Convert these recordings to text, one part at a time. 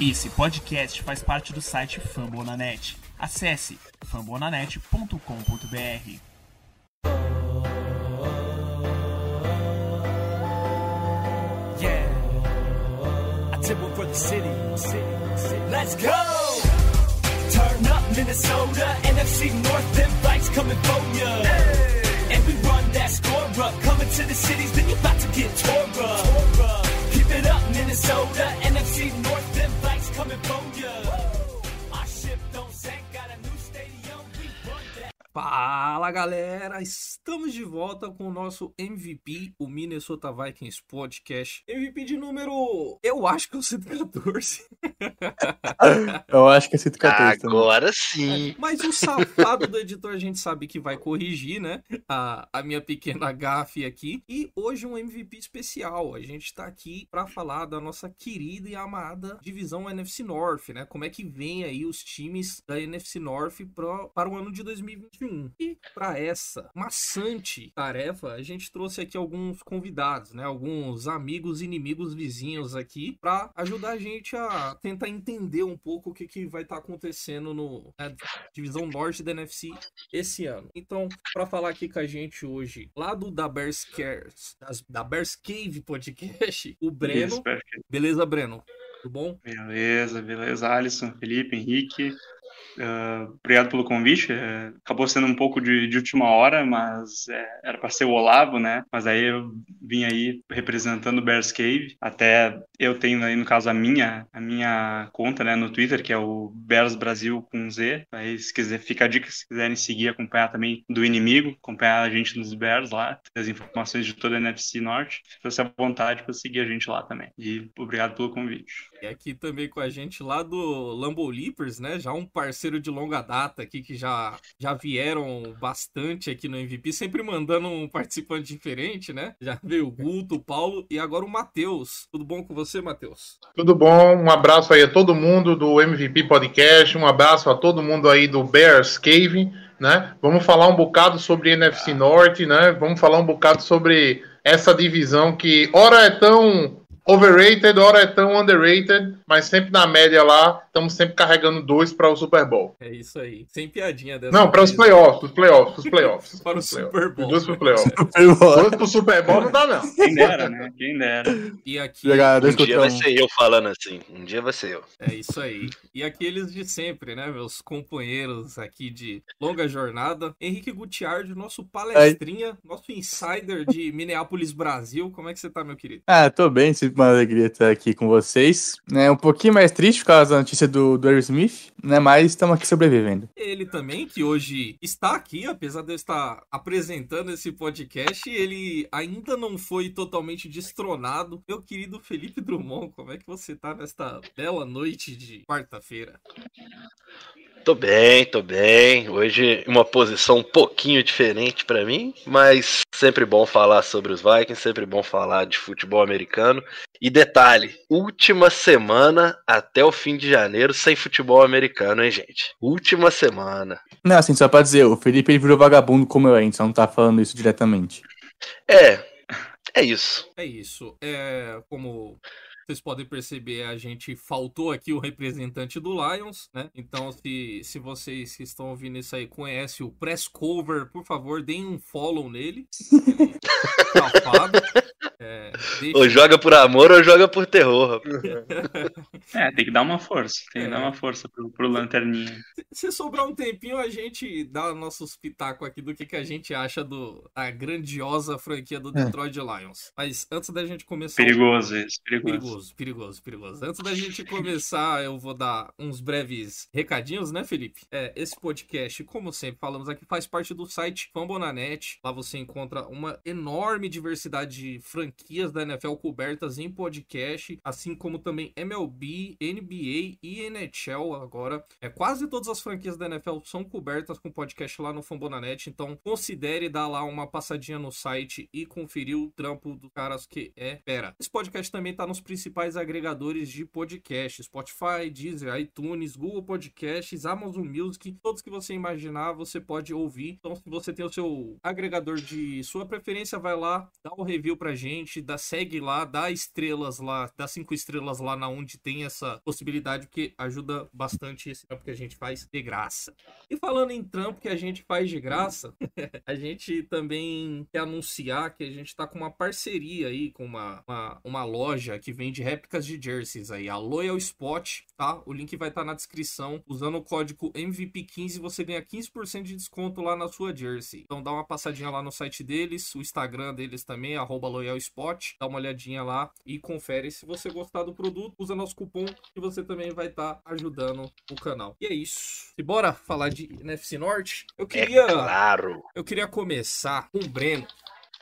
Esse podcast faz parte do site Fambonanet. Acesse fambonanet.com.br. Yeah. I tip for the city. Let's go! Turn up Minnesota, NFC North, them fights coming for ya. And we run that score up, coming to the cities, then you about to get tore up. Keep it up, Minnesota, NFC North, them fights coming for ya. Fala galera, estamos de volta com o nosso MVP, o Minnesota Vikings Podcast. MVP de número. Eu acho que é o 114. Eu acho que é 114 também. Agora sim. Mas o safado do editor a gente sabe que vai corrigir, né? A, a minha pequena gafe aqui. E hoje um MVP especial. A gente tá aqui para falar da nossa querida e amada divisão NFC North, né? Como é que vem aí os times da NFC North pro, para o ano de 2021. E para essa maçante tarefa, a gente trouxe aqui alguns convidados, né? Alguns amigos, inimigos, vizinhos aqui para ajudar a gente a tentar entender um pouco o que, que vai estar acontecendo no na divisão norte da NFC esse ano. Então, para falar aqui com a gente hoje, lá do da Bears Cares, das- da Bears Cave Podcast, o Breno. Beleza, Breno? Tudo bom? Beleza, beleza. Alisson, Felipe, Henrique. Ah, obrigado pelo convite. É, acabou sendo um pouco de, de última hora, mas é, era para ser o Olavo, né? Mas aí eu vim aí representando o Bears Cave. Até eu tenho aí, no caso, a minha, a minha conta, né, no Twitter, que é o Bears Brasil com Z. Aí, se quiser, fica a dica, se quiserem seguir, acompanhar também do inimigo, acompanhar a gente nos Bears lá, as informações de toda a NFC Norte. Fique à vontade para seguir a gente lá também. E obrigado pelo convite. E aqui também com a gente lá do Lambo Leapers, né? Já um parceiro de longa data aqui que já, já vieram bastante aqui no MVP, sempre mandando um participante diferente, né? Já veio o Guto, o Paulo e agora o Matheus. Tudo bom com você, Matheus? Tudo bom? Um abraço aí a todo mundo do MVP Podcast, um abraço a todo mundo aí do Bears Cave, né? Vamos falar um bocado sobre NFC Norte, né? Vamos falar um bocado sobre essa divisão que ora é tão overrated, ora é tão underrated, mas sempre na média lá, estamos sempre carregando dois para o Super Bowl. É isso aí. Sem piadinha dessa Não, para os playoffs, os playoffs, os playoffs. Para o. Super Bowl. Os dois pro playoffs. Dois pro Super Bowl não dá não. Quem dera, né? Quem dera. E aqui Um dia vai ser eu falando assim. Um dia vai ser eu. É isso aí. E aqueles de sempre, né? Meus companheiros aqui de longa jornada. Henrique Gutiardi, nosso palestrinha, nosso insider de Minneapolis, Brasil. Como é que você tá, meu querido? Ah, tô bem, sempre uma alegria estar aqui com vocês. É um pouquinho mais triste por causa da notícia do, do Aerosmith, né? Mas estamos aqui sobrevivendo. Ele também, que hoje está aqui, apesar de eu estar apresentando esse podcast, ele ainda não foi totalmente destronado. Meu querido Felipe Drummond, como é que você tá nesta bela noite de quarta-feira? Tô bem, tô bem. Hoje uma posição um pouquinho diferente pra mim, mas sempre bom falar sobre os Vikings, sempre bom falar de futebol americano. E detalhe, última semana até o fim de janeiro sem futebol americano, hein, gente? Última semana. Não, assim, só pra dizer, o Felipe ele virou vagabundo como eu, a gente só não tá falando isso diretamente. É, é isso. É isso. É como vocês podem perceber, a gente faltou aqui o representante do Lions, né? Então, se, se vocês que estão ouvindo isso aí conhecem o Press Cover, por favor, deem um follow nele. Ele é safado. É, deixa- Ou joga por amor ou joga por terror. É, tem que dar uma força. Tem que É. dar uma força pro, pro Lanterninha. Se sobrar um tempinho, a gente dá nossos pitacos aqui do que, que a gente acha do a grandiosa franquia do É. Detroit Lions. Mas antes da gente começar. Perigoso isso, perigoso. Perigoso, perigoso, perigoso. Antes da gente começar, eu vou dar uns breves recadinhos, né, Felipe? É, esse podcast, como sempre falamos aqui, faz parte do site Fambonanet. Lá você encontra uma enorme diversidade de franquias da NFL cobertas em podcast, assim como também MLB, NBA e NHL agora. É, quase todas as franquias da NFL são cobertas com podcast lá no Fambonanet, então considere dar lá uma passadinha no site e conferir o trampo dos caras que é fera. Esse podcast também tá nos principais agregadores de podcast, Spotify, Deezer, iTunes, Google Podcasts, Amazon Music, todos que você imaginar você pode ouvir. Então se você tem o seu agregador de sua preferência, vai lá, dá um review pra gente, dá segue lá, dá estrelas lá, dá cinco estrelas lá na onde tem essa possibilidade, porque ajuda bastante esse trampo que a gente faz de graça. E falando em trampo que a gente faz de graça, a gente também quer anunciar que a gente tá com uma parceria aí com uma, uma, uma loja que vende réplicas de jerseys aí, a Loyal Spot, tá? O link vai estar na descrição. Usando o código MVP15 você ganha 15% de desconto lá na sua jersey. Então dá uma passadinha lá no site deles, o Instagram deles também, arroba Loyal Spot. Dá uma olhadinha lá e confere. Se você gostar do produto, usa nosso cupom que você também vai estar ajudando o canal. E é isso. E bora falar de NFC Norte? Eu queria, É claro. eu queria começar com o Breno.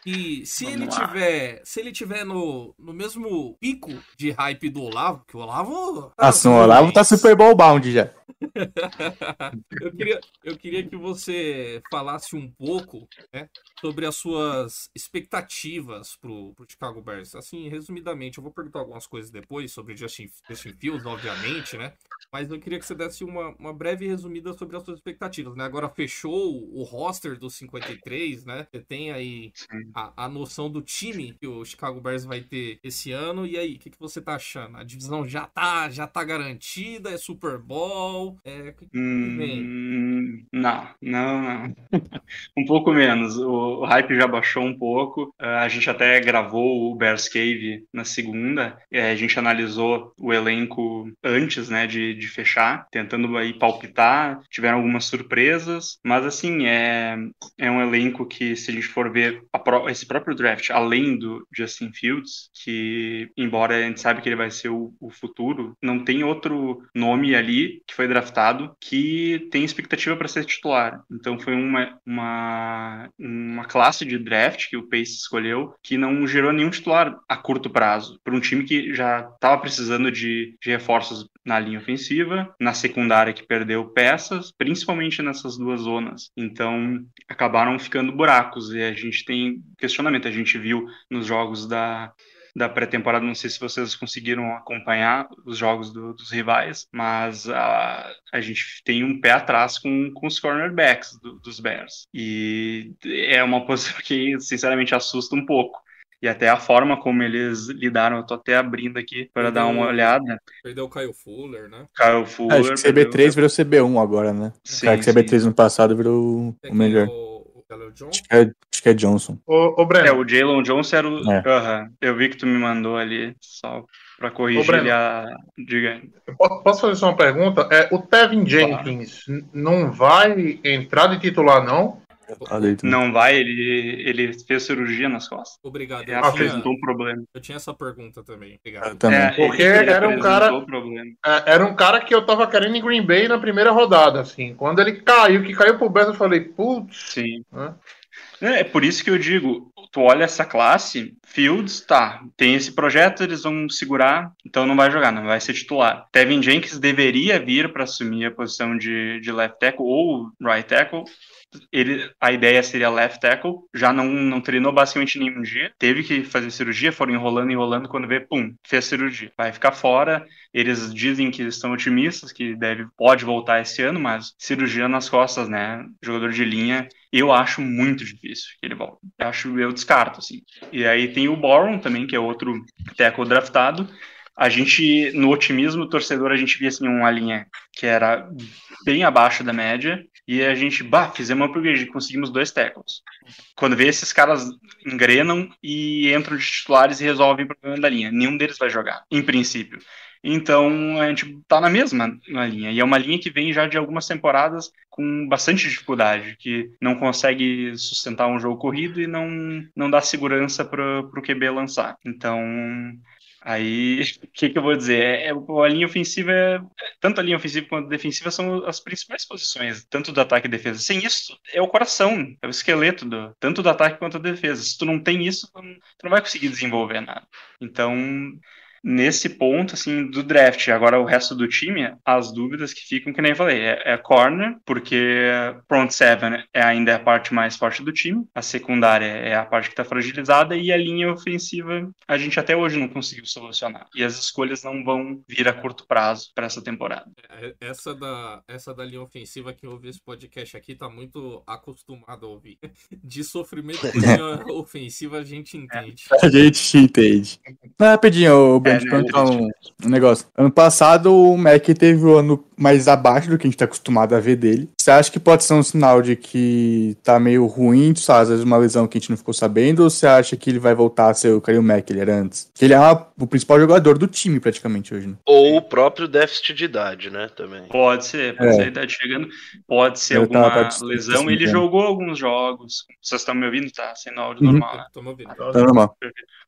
E se Vamos ele lá. tiver, se ele tiver no, no mesmo pico de hype do Olavo, que o Olavo Nossa, o Olavo tá Super Bowl bound já. eu, queria, eu queria que você falasse um pouco né, sobre as suas expectativas pro, pro Chicago Bears. Assim, resumidamente, eu vou perguntar algumas coisas depois sobre Justin, Justin Fields, obviamente, né? Mas eu queria que você desse uma, uma breve resumida sobre as suas expectativas, né? Agora fechou o roster dos 53, né? Você tem aí a, a noção do time que o Chicago Bears vai ter esse ano. E aí, o que, que você tá achando? A divisão já tá, já tá garantida? É Super Bowl? É, o que, que vem? Hum, não, não, não. um pouco menos. O, o hype já baixou um pouco. Ah, a gente até gravou o Bears Cave na segunda. Eh, a gente analisou o elenco antes, né, de, de fechar, tentando aí palpitar. Tiveram algumas surpresas, mas assim, é, é um elenco que, se a gente for ver a pró- esse próprio draft, além do Justin Fields, que embora a gente sabe que ele vai ser o, o futuro, não tem outro nome ali que foi draftado que tem expectativa para ser titular. Então foi uma, uma, uma classe de draft que o Pace escolheu que não gerou nenhum titular a curto prazo para um time que já estava precisando de, de reforços na linha ofensiva, na secundária que perdeu peças, principalmente nessas duas zonas. Então acabaram ficando buracos e a gente tem questionamento. A gente viu nos jogos da da pré-temporada, não sei se vocês conseguiram acompanhar os jogos do- dos rivais, mas a, a gente tem um pé atrás com, com os cornerbacks do- dos Bears. E é uma posição que, sinceramente, assusta um pouco. E até a forma como eles lidaram, eu tô até abrindo aqui para dar uma olhada. Perdeu o Kyle Fuller, né? Kyle Fuller. Acho que CB3 virou CB1 agora, né? Sim, Cara, que sim. CB3 no passado virou o melhor. O, o. Acho que é, acho que é Johnson. Ô, ô É, Breno, o Jalen Johnson era o. É. Aham. Eu vi que tu me mandou ali, só para corrigir ele a. Diga. po- posso fazer só uma pergunta? É, o Tevin Jenkins n- não vai entrar de titular, não? Não vai, ele, ele fez cirurgia nas costas. Obrigado. Ele Eu Ah, tinha, apresentou um problema. eu tinha essa pergunta também. Eu Obrigado. também. É, Porque ele- ele era um cara- apresentou o problema. É, era um cara que eu tava querendo em Green Bay na primeira rodada, assim. Quando ele caiu, que caiu pro Bears, eu falei, putz, Sim. Hã? É, é por isso que eu digo, tu olha essa classe, Fields, tá, tem esse projeto, eles vão segurar, então não vai jogar, não vai ser titular. Tevin Jenkins deveria vir para assumir a posição de, de left tackle ou right tackle. Ele, a ideia seria left tackle, já não, não treinou basicamente nenhum dia, teve que fazer cirurgia, foram enrolando, enrolando, quando vê, pum, fez cirurgia. Vai ficar fora, eles dizem que estão otimistas, que deve, pode voltar esse ano, mas cirurgia nas costas, né, jogador de linha, eu acho muito difícil que ele volte. Eu acho, eu descarto, assim. E aí tem o Boron também, que é outro tackle draftado. A gente, no otimismo torcedor, a gente via assim uma linha que era bem abaixo da média, e a gente, bah, fizemos uma upgrade, conseguimos dois tackles. Quando vê esses caras engrenam e entram de titulares e resolvem o problema da linha. Nenhum deles vai jogar, em princípio. Então a gente tá na mesma na linha. E é uma linha que vem já de algumas temporadas com bastante dificuldade, que não consegue sustentar um jogo corrido e não, não dá segurança para o QB lançar. Então. Aí, o que, que eu vou dizer? É, é- a linha ofensiva, é- tanto a linha ofensiva quanto a defensiva são as principais posições, tanto do ataque e defesa. Sem isso, é o coração, é o esqueleto, do, tanto do ataque quanto da defesa. Se tu não tem isso, tu não, vai conseguir desenvolver nada. Então, nesse ponto, assim, do draft. Agora, o resto do time, as dúvidas que ficam, que nem eu falei, é, é corner, porque front seven é ainda é a parte mais forte do time, a secundária é a parte que está fragilizada e a linha ofensiva a gente até hoje não conseguiu solucionar. E as escolhas não vão vir a curto prazo para essa temporada. É, Essa da, essa da linha ofensiva que ouve esse podcast aqui tá muito acostumado a ouvir. De sofrimento com linha ofensiva a gente entende. A gente entende. Rapidinho, o Ben, É, te né, um, um negócio. Ano passado o Mac teve o ano mais abaixo do que a gente tá acostumado a ver dele. Você acha que pode ser um sinal de que tá meio ruim, sabe? Às vezes uma lesão que a gente não ficou sabendo, ou você acha que ele vai voltar a ser o Kalil Mack que ele era antes? Que ele é uma- o principal jogador do time, praticamente, hoje, né? Ou o próprio déficit de idade, né? Também. Pode ser, pode É. ser a idade chegando, pode ser Eu tava alguma participando lesão. desse Ele tempo. jogou alguns jogos. Vocês estão me ouvindo? Tá sendo áudio Uhum. normal, né? Tamo ouvindo. Tá normal.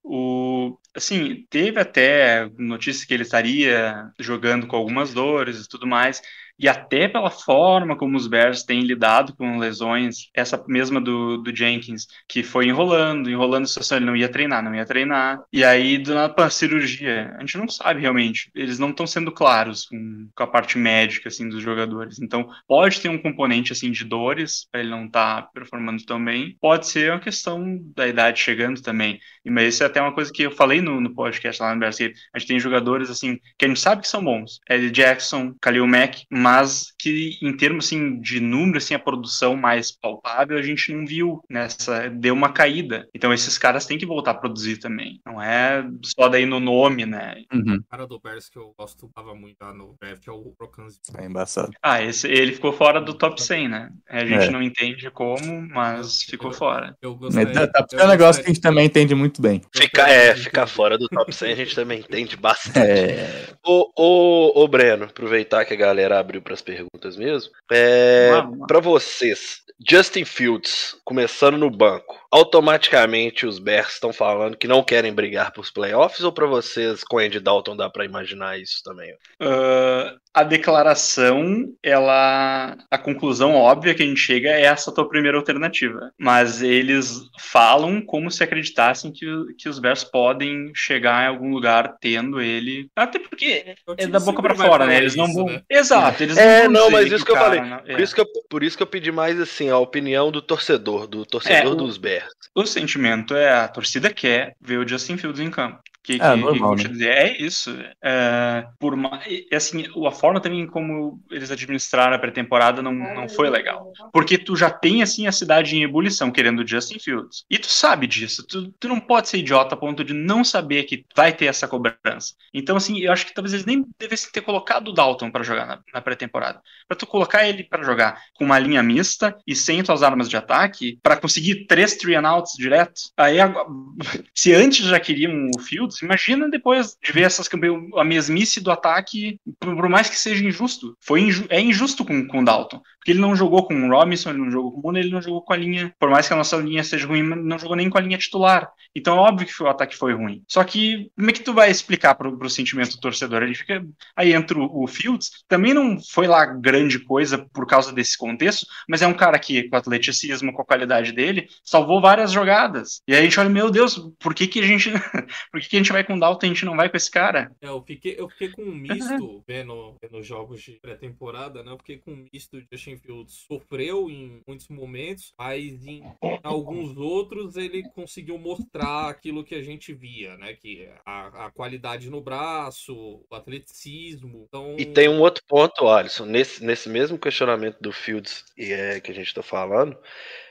O, assim, teve até notícia que ele estaria jogando com algumas dores e tudo mais. E até pela forma como os Bears têm lidado com lesões, essa mesma do, do Jenkins, que foi enrolando, enrolando a situação, ele não ia treinar, não ia treinar. E aí, do nada, para cirurgia, a gente não sabe realmente. Eles não estão sendo claros com, com a parte médica, assim, dos jogadores. Então, pode ter um componente, assim, de dores, para ele não estar performando tão bem. Pode ser uma questão da idade chegando também. E, Mas isso é até uma coisa que eu falei no, no podcast lá no Brasil. A gente tem jogadores, assim, que a gente sabe que são bons. Eddie Jackson, Khalil Mack, mas que em termos, assim, de número, assim, a produção mais palpável, a gente não viu nessa... Deu uma caída. Então esses caras têm que voltar a produzir também. Não é só daí no nome, né? Uhum. O cara do Bears que eu gostava muito lá no draft é o Procanzi. É embaçado. Ah, esse, ele ficou fora do top 100, né? A gente É. não entende como, mas ficou fora. Eu É, gostaria, tá, tá, é um negócio que a gente também entende muito bem. Ficar, é, ficar fora do top 100 a gente também entende bastante. É. Ô, ô, ô, Breno, aproveitar que a galera abriu para as perguntas mesmo. É, para vocês, Justin Fields começando no banco, automaticamente os Bears estão falando que não querem brigar por playoffs ou para vocês com Andy Dalton dá para imaginar isso também? Ah, a declaração, ela. A conclusão óbvia que a gente chega é essa tua primeira alternativa. Mas eles falam como se acreditassem que, que os Bears podem chegar em algum lugar tendo ele. Até porque O é time da boca vai fora, né? Eles não isso, vão. né? Exato, eles É, vão não, dizer mas isso que eu o cara falei. não- Por é. isso que, eu, por isso que eu pedi mais assim a opinião do torcedor, do torcedor É, o- dos Bears. O sentimento é a torcida quer ver o Justin Fields em campo. Que, que, É, que normal, te né? É isso. É, por ma- e, assim, a forma também como eles administraram a pré-temporada não, não foi legal. Porque tu já tem assim a cidade em ebulição querendo o Justin Fields. E tu sabe disso. Tu, tu não pode ser idiota a ponto de não saber que vai ter essa cobrança. Então, assim, eu acho que talvez eles nem devessem ter colocado o Dalton para jogar na, na pré-temporada. Para tu colocar ele para jogar com uma linha mista e sem tuas armas de ataque, para conseguir três three and outs direto. Aí, se antes já queriam o Fields, imagina depois de ver essas a mesmice do ataque, por, mais que seja injusto. Foi inju- é injusto com, com o Dalton. Porque ele não jogou com o Robinson, ele não jogou com o Mooney, ele não jogou com a linha. Por mais que a nossa linha seja ruim, não jogou nem com a linha titular. Então é óbvio que o ataque foi ruim. Só que como é que tu vai explicar pro, pro sentimento do torcedor? Ele fica. Aí entra o, o Fields, também não foi lá grande coisa por causa desse contexto, mas é um cara que, com o atleticismo, com a qualidade dele, salvou várias jogadas. E aí a gente olha, meu Deus, por que, que a gente. por que, que a gente vai com o Dalton e a gente não vai com esse cara? É, eu fiquei, eu fiquei com um misto vendo, vendo jogos de pré-temporada, né? Eu fiquei com um misto de Justin Fields sofreu em muitos momentos, mas em alguns outros ele conseguiu mostrar aquilo que a gente via, né? Que a, a qualidade no braço, o atleticismo. Então, E tem um outro ponto, Alisson, nesse, nesse mesmo questionamento do Fields e é, que a gente está falando,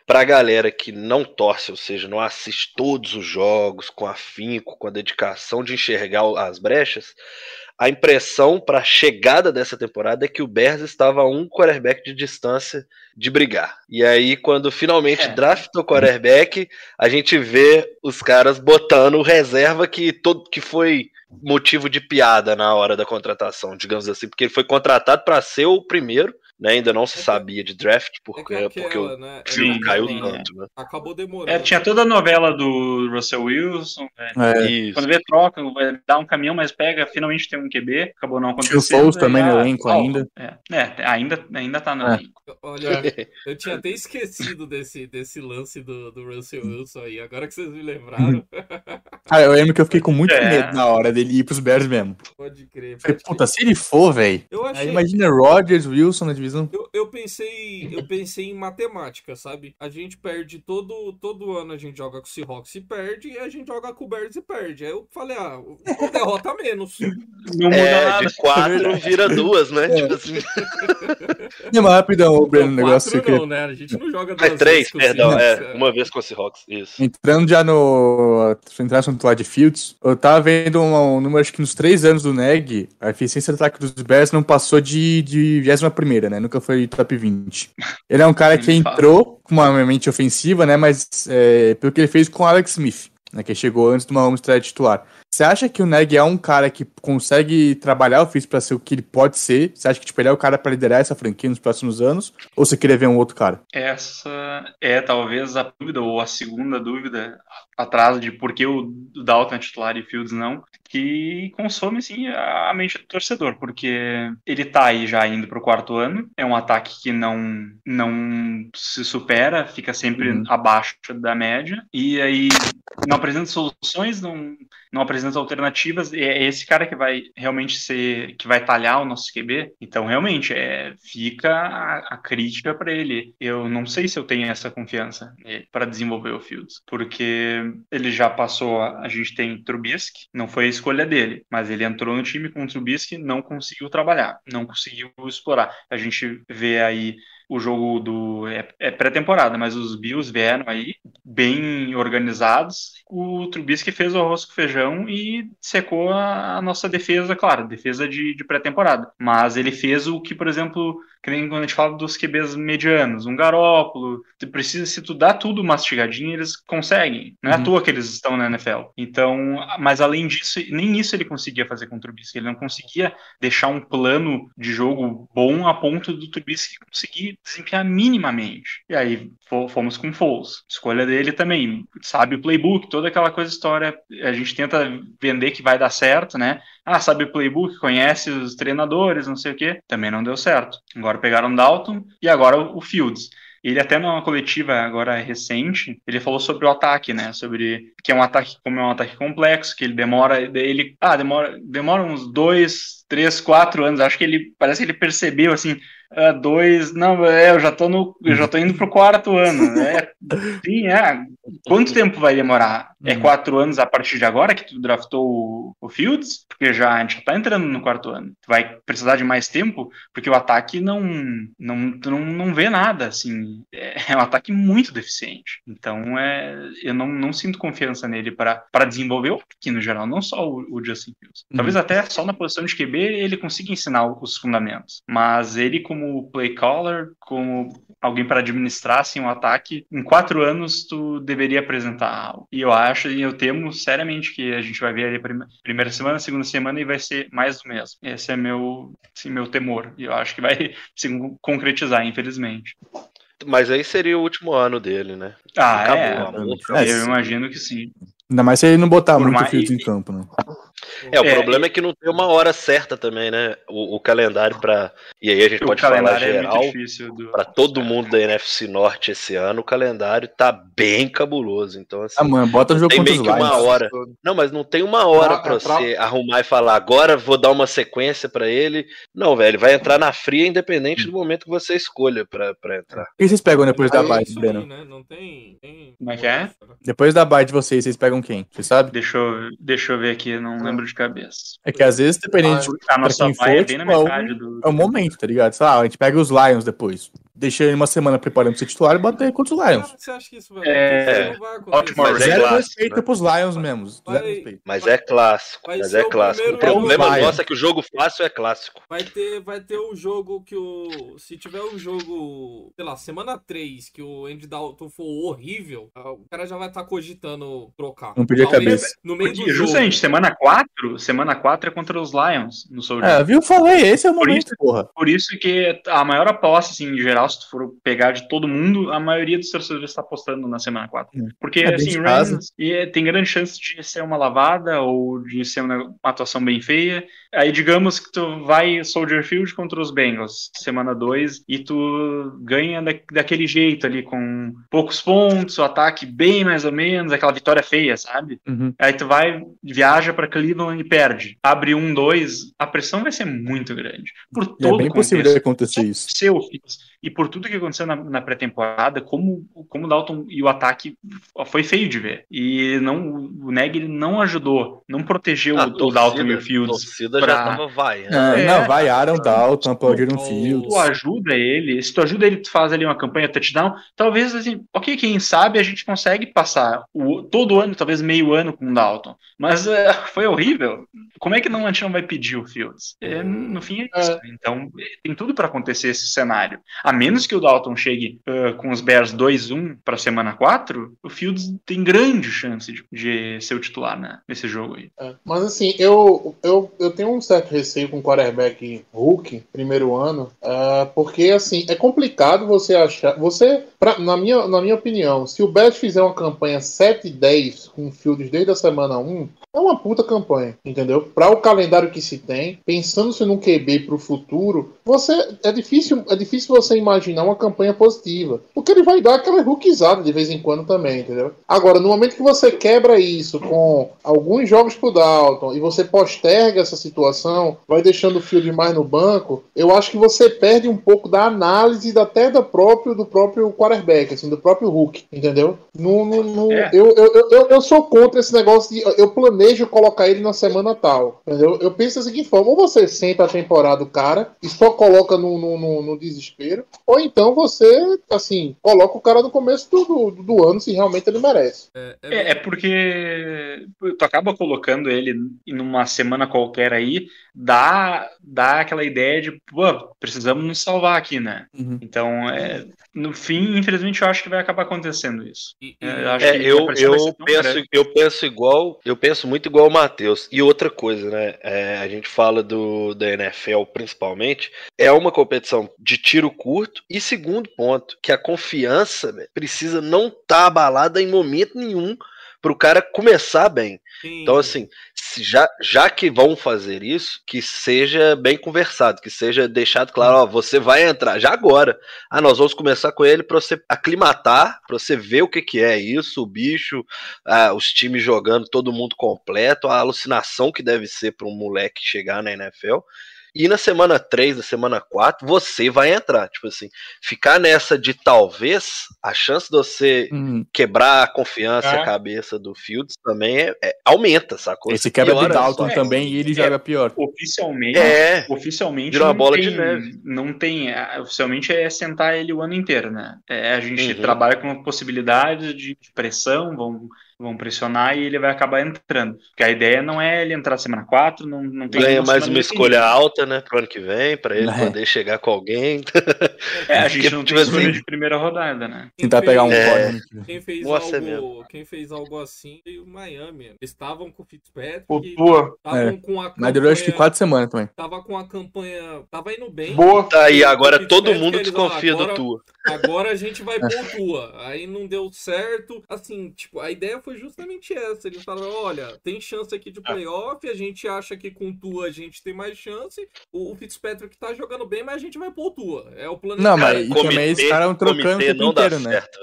para a galera que não torce, ou seja, não assiste todos os jogos com afinco, com a dedicação de enxergar as brechas, a impressão para a chegada dessa temporada é que o Bears estava a um quarterback de distância de brigar. E aí, quando finalmente É. drafta o quarterback, a gente vê os caras botando reserva que, todo, que foi motivo de piada na hora da contratação, digamos assim, porque ele foi contratado para ser o primeiro né? Ainda não se É sabia de draft, É porque, que é porque aquela, o né? filme caiu tanto, né? Acabou demorando. É, tinha toda a novela do Russell Wilson. né? É. Quando vê, troca, vai dar um caminhão, mas pega, finalmente tem um QB, acabou não Tinha o acontecendo. Foles também no ah, elenco ainda. É, é, ainda, ainda tá no É. elenco. Olha, eu tinha até esquecido desse, desse lance do, do Russell Wilson aí. Agora que vocês me lembraram, Cara, eu lembro que eu fiquei com muito É. medo na hora dele ir pros Bears mesmo. pode crer. Falei, Pode puta, crer. se ele for, velho. Imagina Rodgers, Wilson na divisão. Eu, eu pensei, eu pensei em matemática, sabe? A gente perde todo, todo ano, a gente joga com o Seahawks e perde, e a gente joga com o Bears e perde. Aí eu falei, ah, derrota menos. Não muda É, nada. de quatro vira duas, né? Tipo assim. E mais rapidão, o Breno, um negócio não, né? A gente não joga É duas três, vezes com o perdão. É, uma vez com o Seahawks. Isso. Entrando já no. Se entrar no de Fields, eu tava vendo um, um número, acho que nos três anos do NEG, a eficiência do ataque dos Bears não passou de, de 21, né? Nunca foi top 20. Ele é um cara que entrou com uma mente ofensiva, né? Mas é, pelo que ele fez com o Alex Smith, né? Que chegou antes do Mahomes estreia titular. Você acha que o Neg é um cara que consegue trabalhar o ofício pra ser o que ele pode ser? Você acha que tipo, ele é o cara pra liderar essa franquia nos próximos anos? Ou você queria ver um outro cara? Essa é talvez a dúvida, ou a segunda dúvida, atrás de por que o Dalton é titular e Fields não, que consome sim a mente do torcedor, porque ele tá aí já indo pro quarto ano, é um ataque que não, não se supera, fica sempre Uhum. abaixo da média, e aí não apresenta soluções, não, não apresenta alternativas, e é esse cara que vai realmente ser, que vai talhar o nosso QB, então realmente é, fica a, a crítica para ele. Eu não sei se eu tenho essa confiança para desenvolver o Fields, porque ele já passou, a, gente tem Trubisky, não foi a escolha dele, mas ele entrou no time com o Trubisky, não conseguiu trabalhar, não conseguiu explorar. A gente vê aí o jogo do. É, é pré-temporada, mas os Bills vieram aí bem organizados. O Trubisky fez o arroz com feijão e secou a, a nossa defesa, claro, defesa de, de pré-temporada. Mas ele fez o que, por exemplo, que nem quando a gente fala dos QBs medianos, um garópolo, precisa, se tu dá tudo mastigadinho, eles conseguem. Não é à Uhum. toa que eles estão na NFL. Então, mas além disso, nem isso ele conseguia fazer com o Trubisky. Ele não conseguia deixar um plano de jogo bom a ponto do Trubisky conseguir desempenhar minimamente. E aí fo- fomos com o Foles. Escolha dele também. Sabe o playbook, toda aquela coisa história. A gente tenta vender que vai dar certo, né? Ah, sabe playbook, conhece os treinadores, não sei o quê. Também não deu certo. Agora pegaram o Dalton e agora o Fields. Ele até numa coletiva agora recente, ele falou sobre o ataque, né? Sobre que é um ataque, como é um ataque complexo, que ele demora, ele, ah, demora, demora uns dois, três, quatro anos. Acho que ele parece que ele percebeu assim, ah, dois, não, é, eu já tô no, eu já tô indo pro quarto ano, né? Sim, é. Quanto tempo vai demorar? É Uhum. quatro anos a partir de agora que tu draftou o, o Fields? Porque já a gente já tá entrando no quarto ano. Tu vai precisar de mais tempo, porque o ataque não não tu não, não vê nada, assim. É, é um ataque muito deficiente. Então, é, eu não, não sinto confiança nele para desenvolver o ataque no geral, não só o, o Justin Fields. Talvez até só na posição de QB ele consiga ensinar os fundamentos. Mas ele, como play caller, como alguém para administrar assim, um ataque, em quatro anos tu deveria apresentar algo. E eu acho, e eu temo seriamente que a gente vai ver ali primeira semana, segunda semana e vai ser mais do mesmo. Esse é meu, assim, meu temor. E eu acho que vai se concretizar, infelizmente. Mas aí seria o último ano dele, né? Ah, Acabou, é. amor. É, Eu imagino que sim. Ainda mais se ele não botar Por muito mais- Fields em campo, né? É, o É, problema é que não tem uma hora certa também, né? O, o calendário para E aí a gente O pode falar é geral. difícil. Do... Pra todo mundo da NFC Norte esse ano, o calendário tá bem cabuloso. Então, assim, Ah, mano, bota o jogo tem meio que uma hora. Não, mas não tem uma hora é pra- você arrumar e falar, agora vou dar uma sequência pra ele. Não, velho, vai entrar na fria independente do momento que você escolha pra, pra entrar. O que vocês pegam depois da bye, aí, Breno? né? Não tem. tem... Como é que é? Depois da bye de vocês, vocês pegam quem? Você sabe? Deixa eu, deixa eu ver aqui, não lembro de cabeça. É que às vezes, dependendo de A nossa quem é for, bem na tipo, é o- metade do. É o momento, tá ligado? Sei lá, a gente pega os Lions depois. Deixa ele uma semana preparando pra ser titular e ele contra os Lions. Você acha que isso vai É, ótimo, Mas é Zero clássico, respeito né? pros Lions mesmo. Zero Vai- respeito. Mas é clássico, Vai mas é o clássico. O problema jogo. nosso é que o jogo fácil é clássico. Vai ter, vai ter o jogo que o. Se tiver um jogo, sei lá, semana 3, que o Andy Dalton for horrível, ah, o cara já vai estar cogitando trocar. Não perder a cabeça. No meio do Porque jogo. justamente semana 4, semana 4 é contra os Lions no. É, viu? Falei, esse é o Por momento, isso- porra. Por isso que a maior aposta, assim, em geral, se tu for pegar de todo mundo, a maioria dos torcedores está apostando na semana 4. Hum. Porque, É, assim. Rams e, é, tem grande chance de ser uma lavada ou de ser uma, atuação bem feia. Aí, digamos que tu vai Soldier Field contra os Bengals, semana 2, e tu ganha da, daquele jeito ali, com poucos pontos, o ataque bem mais ou menos, aquela vitória feia, sabe? Uhum. Aí tu vai, viaja pra Cleveland e perde. Abre um, dois, a pressão vai ser muito grande. Por E todo é bem possível acontecer isso. Seu. E por tudo que aconteceu na, na pré-temporada, como, como o Dalton e o ataque foi feio de ver. E não, o Neg ele não ajudou, não protegeu A o, o Dalton e o A Fields. torcida pra- já tava vaiando. Não, É. não vaiaram Dalton, aplaudiram O- Fields. Tu ajuda ele, se tu ajuda ele, tu faz ali uma campanha touchdown, talvez assim, ok, quem sabe a gente consegue passar o, todo ano, talvez meio ano com o Dalton. Mas é, foi horrível. Como é que não, a gente não vai pedir o Fields? É, no fim é isso. Então tem tudo pra acontecer esse cenário. A menos que o Dalton chegue ah, com os Bears 2-1 pra semana 4, o Fields tem grande chance de, de ser o titular né, nesse jogo aí. É, Mas assim, eu, eu, eu tenho um certo receio com o quarterback Hulk, primeiro ano, ah, porque assim, é complicado você achar. Você, pra- na, minha, na minha opinião, se o Bears fizer uma campanha 7-10 com Fields desde a semana 1, é uma puta campanha, entendeu? Para o calendário que se tem, pensando-se num QB para o futuro, você é difícil, é difícil você imaginar uma campanha positiva, porque ele vai dar aquela rookizada de vez em quando também, entendeu? Agora, no momento que você quebra isso com alguns jogos pro Dalton e você posterga essa situação, vai deixando o Field mais no banco, eu acho que você perde um pouco da análise da- até da próprio, do próprio quarterback, assim, do próprio Hulk, entendeu? No, no- no- É. eu, eu, eu, eu- eu sou contra esse negócio de eu planejo colocar ele na semana tal, entendeu? Eu penso da seguinte forma, ou você senta a temporada do cara e só coloca no, no, no- no desespero, ou então você, assim, coloca o cara no começo do, do, do ano se realmente ele merece. É, é É, é porque tu acaba colocando ele em uma semana qualquer aí, dá, dá aquela ideia de, pô, precisamos nos salvar aqui, né? Uhum. Então, é, no fim, infelizmente, eu acho que vai acabar acontecendo isso. E- e- É, eu acho que a eu, penso, grande. eu penso igual, eu penso muito igual o Matheus. E outra coisa, né? é, a gente fala do da NFL principalmente, é uma competição de tiro curto. E segundo ponto, que a confiança velho, precisa não estar abalada em momento nenhum para o cara começar bem. Sim. Então, assim, se já, já que vão fazer isso, que seja bem conversado, que seja deixado claro, ó, você vai entrar já agora. Ah, nós vamos começar com ele para você aclimatar, para você ver o que, que é isso, o bicho, ah, os times jogando, todo mundo completo, a alucinação que deve ser para um moleque chegar na NFL. E na semana 3, na semana 4, você vai entrar. Tipo assim, ficar nessa de talvez, a chance de você Uhum. quebrar a confiança, É. a cabeça do Fields também é, é- aumenta, sacou? Esse quebra do Piora Dalton também e ele É. joga pior. Oficialmente, É, oficialmente Vira uma não bola tem, de neve. Não tem, é, oficialmente é sentar ele o ano inteiro, né? É, a gente Uhum. trabalha com possibilidades de pressão, vão, vão pressionar e ele vai acabar entrando. Porque a ideia não é ele entrar semana 4, não, não tem ganha nenhuma mais uma escolha alta, né, pro ano que vem, pra ele É. poder chegar com alguém. É, a gente não tem Tipo escolha assim, de primeira rodada, né? Quem Tentar pegar um fez- É. Quem fez, Nossa, é algo, quem fez algo assim foi o Miami. Eles estavam com o Fitzpatrick. O tua. Estavam É. com a Mas durou acho que campanha- quatro semanas também. Tava com a campanha. Tava indo bem. Boa. Tá, e agora todo mundo desconfia do Tua. Agora a gente vai pôr o Tua. Aí não deu certo. Assim, tipo, a ideia foi justamente essa. Eles falaram: olha, tem chance aqui de playoff. A gente acha que com o Tua a gente tem mais chance. O, o Fitzpatrick tá jogando bem, mas a gente vai pôr o Tua. É o plano Não, de- mas e também eles ficaram trocando o comitê tempo não dá inteiro, né? certo.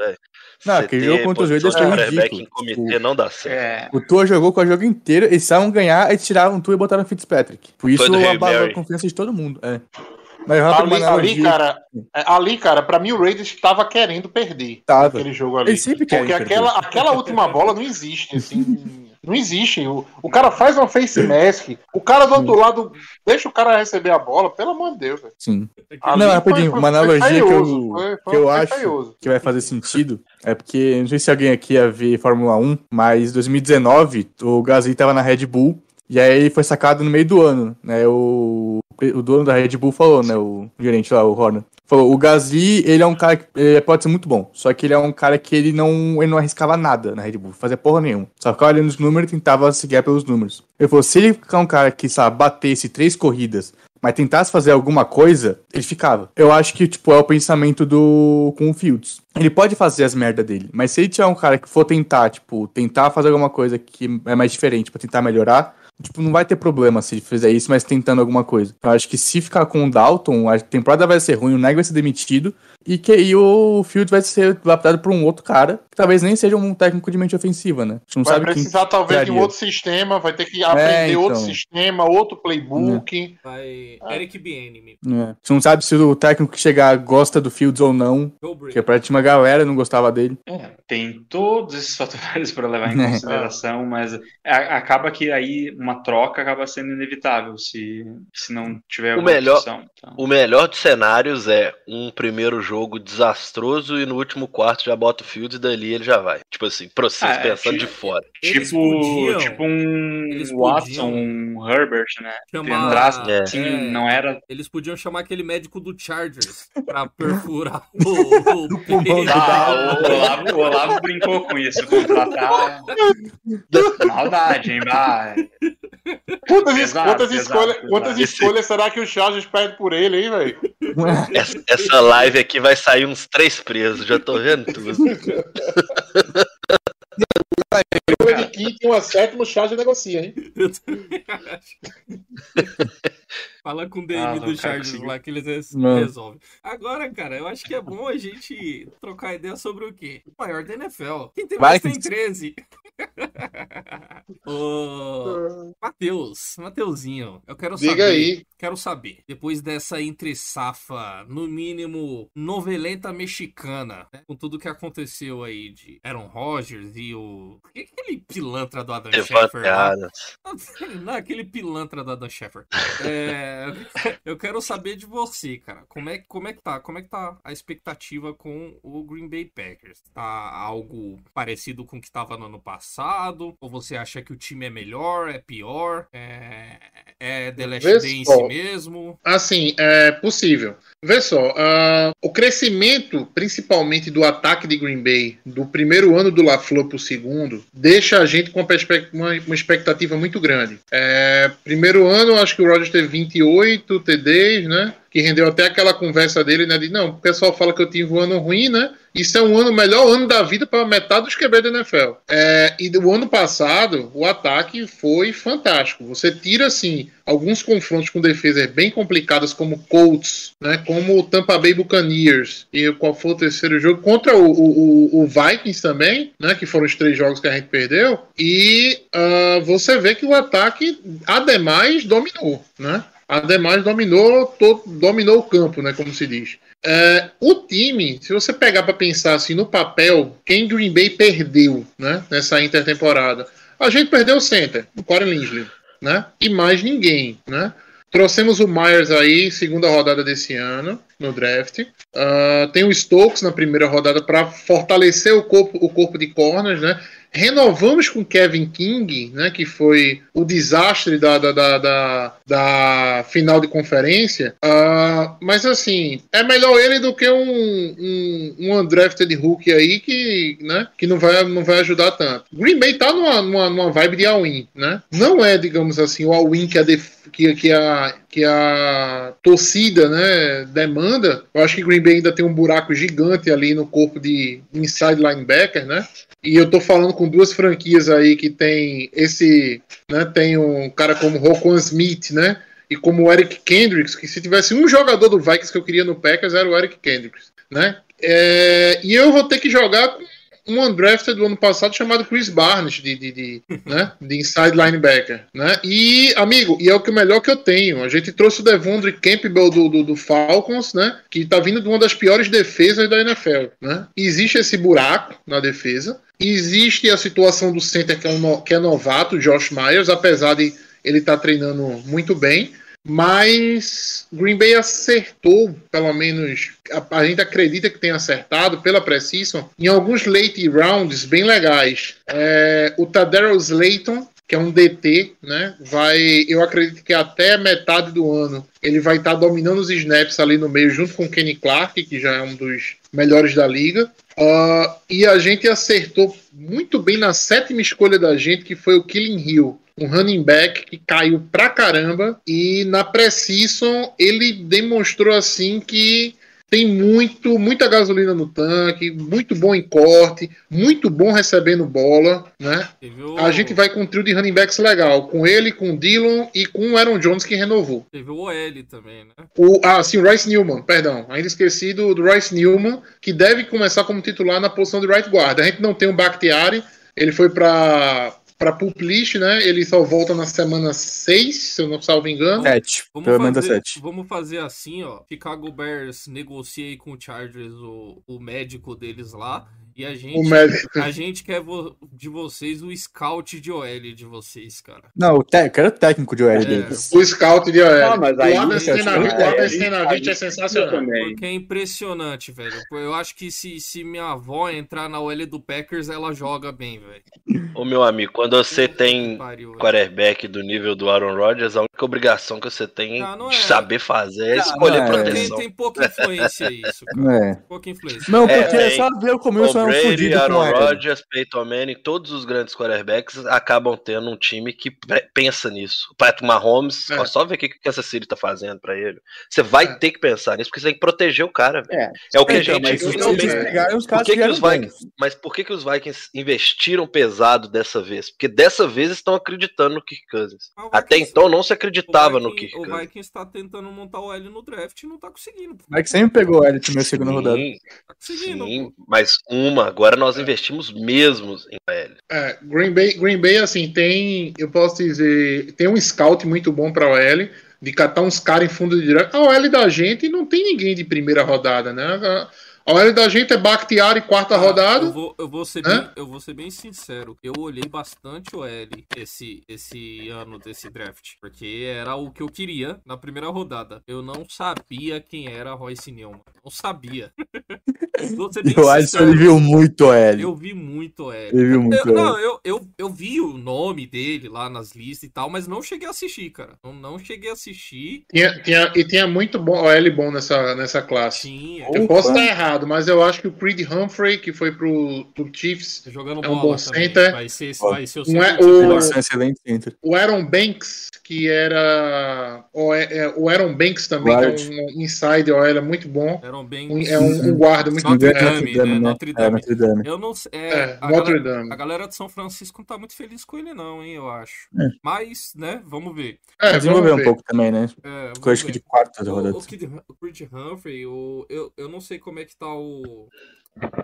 Não, aquele jogo contra os Raiders foi ridículo. Em comitê Tipo, não dá certo. É, O Tua jogou com o jogo inteiro, eles precisavam ganhar, eles tiraram o Tua e botaram o Fitzpatrick. Por isso abalou a confiança de todo mundo. É. Mas Ali, ali, cara, é, ali, cara, pra mim o Raiders estava querendo perder Tava. aquele jogo ali. Eles sempre querem Porque perder. aquela, aquela última bola não existe, assim. Não existe. O, o cara faz uma face mask, o cara do outro lado deixa o cara receber a bola, pelo amor de Deus. velho. Sim. Ali Não, foi- rapidinho, foi- uma analogia que eu, foi- foi- que eu acho que vai fazer sentido é porque, não sei se alguém aqui ia ver Fórmula 1, mas 2019 o Gasly tava na Red Bull e aí ele foi sacado no meio do ano, né? O, o dono da Red Bull falou, né? O gerente lá, o Horner. Falou, o Gasly, ele é um cara que pode ser muito bom, só que ele é um cara que ele não, ele não arriscava nada na Red Bull, fazia porra nenhuma. Só ficava olhando os números e tentava se guiar pelos números. Ele falou, se ele ficar um cara que, sabe, batesse três corridas mas tentasse fazer alguma coisa, ele ficava. Eu acho que, tipo, é o pensamento do com o Fields. Ele pode fazer as merda dele, mas se ele tiver um cara que for tentar, tipo, tentar fazer alguma coisa que é mais diferente pra tentar melhorar, tipo, não vai ter problema se ele fizer isso, mas tentando alguma coisa. Eu acho que se ficar com o Dalton, a temporada vai ser ruim, o Neg vai ser demitido, e que aí o Fields vai ser lapidado por um outro cara, que talvez nem seja um técnico de mente ofensiva, né? A gente não Vai sabe quem precisar talvez de um outro sistema, vai ter que aprender então. outro sistema, outro playbook. Vai. Ah. Eric Bieniemy. É. A gente não sabe se o técnico que chegar gosta do Fields ou não, porque pra uma galera não gostava dele. É, tem todos esses fatores para levar em É. consideração, mas a- acaba que aí uma troca acaba sendo inevitável se, se não tiver O alguma melhor- opção. Então, O melhor dos cenários é um primeiro jogo desastroso e no último quarto já bota o Fields e dali ele já vai. Tipo assim, processo Ah, é, pensando tipo- de fora. Tipo, podiam- tipo um Watson, um Herbert, né? Chamar- entrasse, É. assim, é. não era Eles podiam chamar aquele médico do Chargers pra perfurar o, o. Ah, o Olavo, o Olavo brincou com isso, contratar. Maldade, hein? Bah, Quantas, Pesado, quantas, escolhas, pesado. quantas escolhas será que o Chargers perde por ele, hein, velho? Essa, essa live aqui vai sair uns três presos, já tô vendo tudo. Escolha de quinta e uma sétima, o Chargers negocia, hein? Eu também acho. Fala com o DM Ah, do conseguiu. lá que eles resolvem. Agora, cara, eu acho que é bom a gente trocar ideia sobre o quê? O maior da NFL. Quem tem mais Vai, tem 13. Ô, Matheus, Mateuzinho, eu quero saber. Diga aí. Quero saber, depois dessa entre safa, no mínimo novelenta mexicana, né, com tudo que aconteceu aí de Aaron Rodgers e o. e aquele pilantra do Adam Schefter lá. Levantadas. Não, aquele pilantra do Adam Schefter. É, eu quero saber de você, cara. Como é, como é que tá? Como é que tá a expectativa com o Green Bay Packers? Tá algo parecido com o que tava no ano passado? Ou você acha que o time é melhor, é pior? É, é The Last Vê Dance só. mesmo? Assim, é possível. Vê só, ah, o crescimento, principalmente do ataque de Green Bay, do primeiro ano do LaFleur para o segundo, deixa a gente com uma- uma expectativa muito grande. É, primeiro ano, acho que o Rodgers teve 28 TDs, né? Que rendeu até aquela conversa dele, né? De não, o pessoal fala que eu tive um ano ruim, né? Isso é um ano, melhor ano da vida para metade dos QB da NFL. É, e do ano passado, o ataque foi fantástico. Você tira, assim, alguns confrontos com defesas bem complicadas, como Colts, né? Como o Tampa Bay Buccaneers. E qual foi o terceiro jogo? Contra o, o- o- Vikings também, né? Que foram os três jogos que a gente perdeu. E ah, você vê que o ataque, ademais, dominou, né? Ademais, dominou, todo, dominou o campo, né? Como se diz. É, o time, se você pegar para pensar assim no papel, quem Green Bay perdeu, né? Nessa intertemporada, a gente perdeu o center, o Corey Linsley, né? E mais ninguém, né? Trouxemos o Myers aí, segunda rodada desse ano, no draft. Ah, tem o Stokes na primeira rodada para fortalecer o corpo, o corpo de corners, né? Renovamos com Kevin King, né? Que foi o desastre da, da, da, da- da final de conferência. Ah, mas assim, é melhor ele do que um, um, um undrafted rookie aí que, né, que não, vai, não vai ajudar tanto. Green Bay tá numa, numa, numa vibe de all-in, né? Não é, digamos assim, o all-in que a, def- que, que, a, que a torcida né, demanda. Eu acho que Green Bay ainda tem um buraco gigante ali no corpo de inside linebacker, né? E eu tô falando com duas franquias aí que tem esse, né, tem um cara como Roquan Smith, né? E como o Eric Kendricks, que se tivesse um jogador do Vikings que eu queria no Packers era o Eric Kendricks, né? É, e eu vou ter que jogar com um undrafted do ano passado chamado Chris Barnes, de, de, de, né, de inside linebacker. Né? E, amigo, e é o que o melhor que eu tenho. A gente trouxe o Devondre Campbell do, do, do Falcons, né? Que tá vindo de uma das piores defesas da NFL. Né? Existe esse buraco na defesa. Existe a situação do center que é, um que é novato, Josh Myers, apesar de ele estar treinando muito bem. Mas Green Bay acertou, pelo menos a, a gente acredita que tenha acertado pela Precision, em alguns late rounds bem legais. É, o Tadero Slayton, que é um DT, né? Vai, eu acredito que até metade do ano ele vai estar dominando os snaps ali no meio, junto com o Kenny Clark, que já é um dos melhores da liga. Ah, e a gente acertou muito bem na sétima escolha da gente, que foi o Killing Hill um running back que caiu pra caramba e na Precision ele demonstrou assim que tem muito, muita gasolina no tanque, muito bom em corte, muito bom recebendo bola, né? O, A gente vai com um trio de running backs legal, com ele, com o Dillon e com o Aaron Jones que renovou. Teve o OL também, né? O, ah, sim, o Rice Newman, perdão. Ainda esqueci do, do Rice Newman, que deve começar como titular na posição de right guard. A gente não tem o Bakhtiari, ele foi para para Pulp List, né? Ele só volta na semana 6, se eu não salvo engano. Sete. Vamos Pelo menos é fazer, sete. vamos fazer assim, ó. Chicago Bears negocia aí com o Chargers o, o médico deles lá. E a gente, a gente quer vo- de vocês o scout de OL de vocês, cara. Não, o eu quero o técnico de OL É. deles. O scout de OL. Ah, mas aí o o Adam é, Stenavich é aí- sensacional. também. Porque é impressionante, velho. Eu acho que se, se minha avó entrar na OL do Packers, ela joga bem, velho. Ô meu amigo, quando você tem pariu, velho. quarterback do nível do Aaron Rodgers, a única obrigação que você tem Ah, não de é. saber fazer é escolher não é. Tem, proteção. tem pouca influência isso, cara. É. Pouca influência. Não, É, porque é, tem só ver o começo é um Brady, Aaron. Rodgers, Peyton Manning, todos os grandes quarterbacks acabam tendo um time que pensa nisso. O Patrick Mahomes, É. ó, só ver o que que essa City tá fazendo pra ele. Você vai É. ter que pensar nisso, porque você tem que proteger o cara. É. É o que a Então, gente mas pegarem, os Por caras que, que os. Vikings, mas por que, que os Vikings investiram pesado dessa vez? Porque dessa vez estão acreditando no Kirk Cousins. Ah, o Até Vikings- então não se acreditava o no Vikings- Kirk O Cousins. Vikings tá tentando montar o L no draft e não tá conseguindo. Mas que sempre pegou primeira e segunda rodada. Sim, Tá conseguindo. sim, pô. mas uma, agora nós investimos mesmo em L. É, Green Bay, Green Bay, assim, tem, eu posso dizer, tem um scout muito bom para OL, de catar uns caras em fundo de direto. A OL da gente não tem ninguém de primeira rodada, né? A- A OL da gente é Bakhtiari, quarta Ah, rodada. Eu vou, eu, vou ser Hã? bem, eu vou ser bem sincero. Eu olhei bastante o L esse, esse ano desse draft. Porque era o que eu queria na primeira rodada. Eu não sabia quem era Royce Newman. Não sabia. Vou ser bem Eu acho que ele viu muito OL. Eu vi muito L. Ele viu muito Eu, OL. não, eu, eu, eu vi o nome dele lá nas listas e tal, mas não cheguei a assistir, cara. Não, não cheguei a assistir. Tinha, tinha- e tinha muito bom, OL bom nessa, nessa classe. Tinha. Eu Opa. posso estar errado, mas eu acho que o Creed Humphrey, que foi pro, pro Chiefs, Jogando É um bom também. center. Vai ser, vai ser o não é o- center. o Aaron Banks, que era. O, é, o Aaron Banks também, Guard. que é um inside OL, é muito bom. Bem. Um- é um, um guarda muito Notre bom. Dame, É, né? né? Notre É, Dame. Notre Dame. Eu não sei. É, é, a, Notre galera, Dame. a galera de São Francisco não tá muito feliz com ele, não, hein, eu acho. É. Mas, né, vamos ver. É, vamos Desenvolveu um ver. pouco também, né? É, Eu acho que de quarta rodada. o Creed Humphrey, o, eu, eu não sei como é que tá o.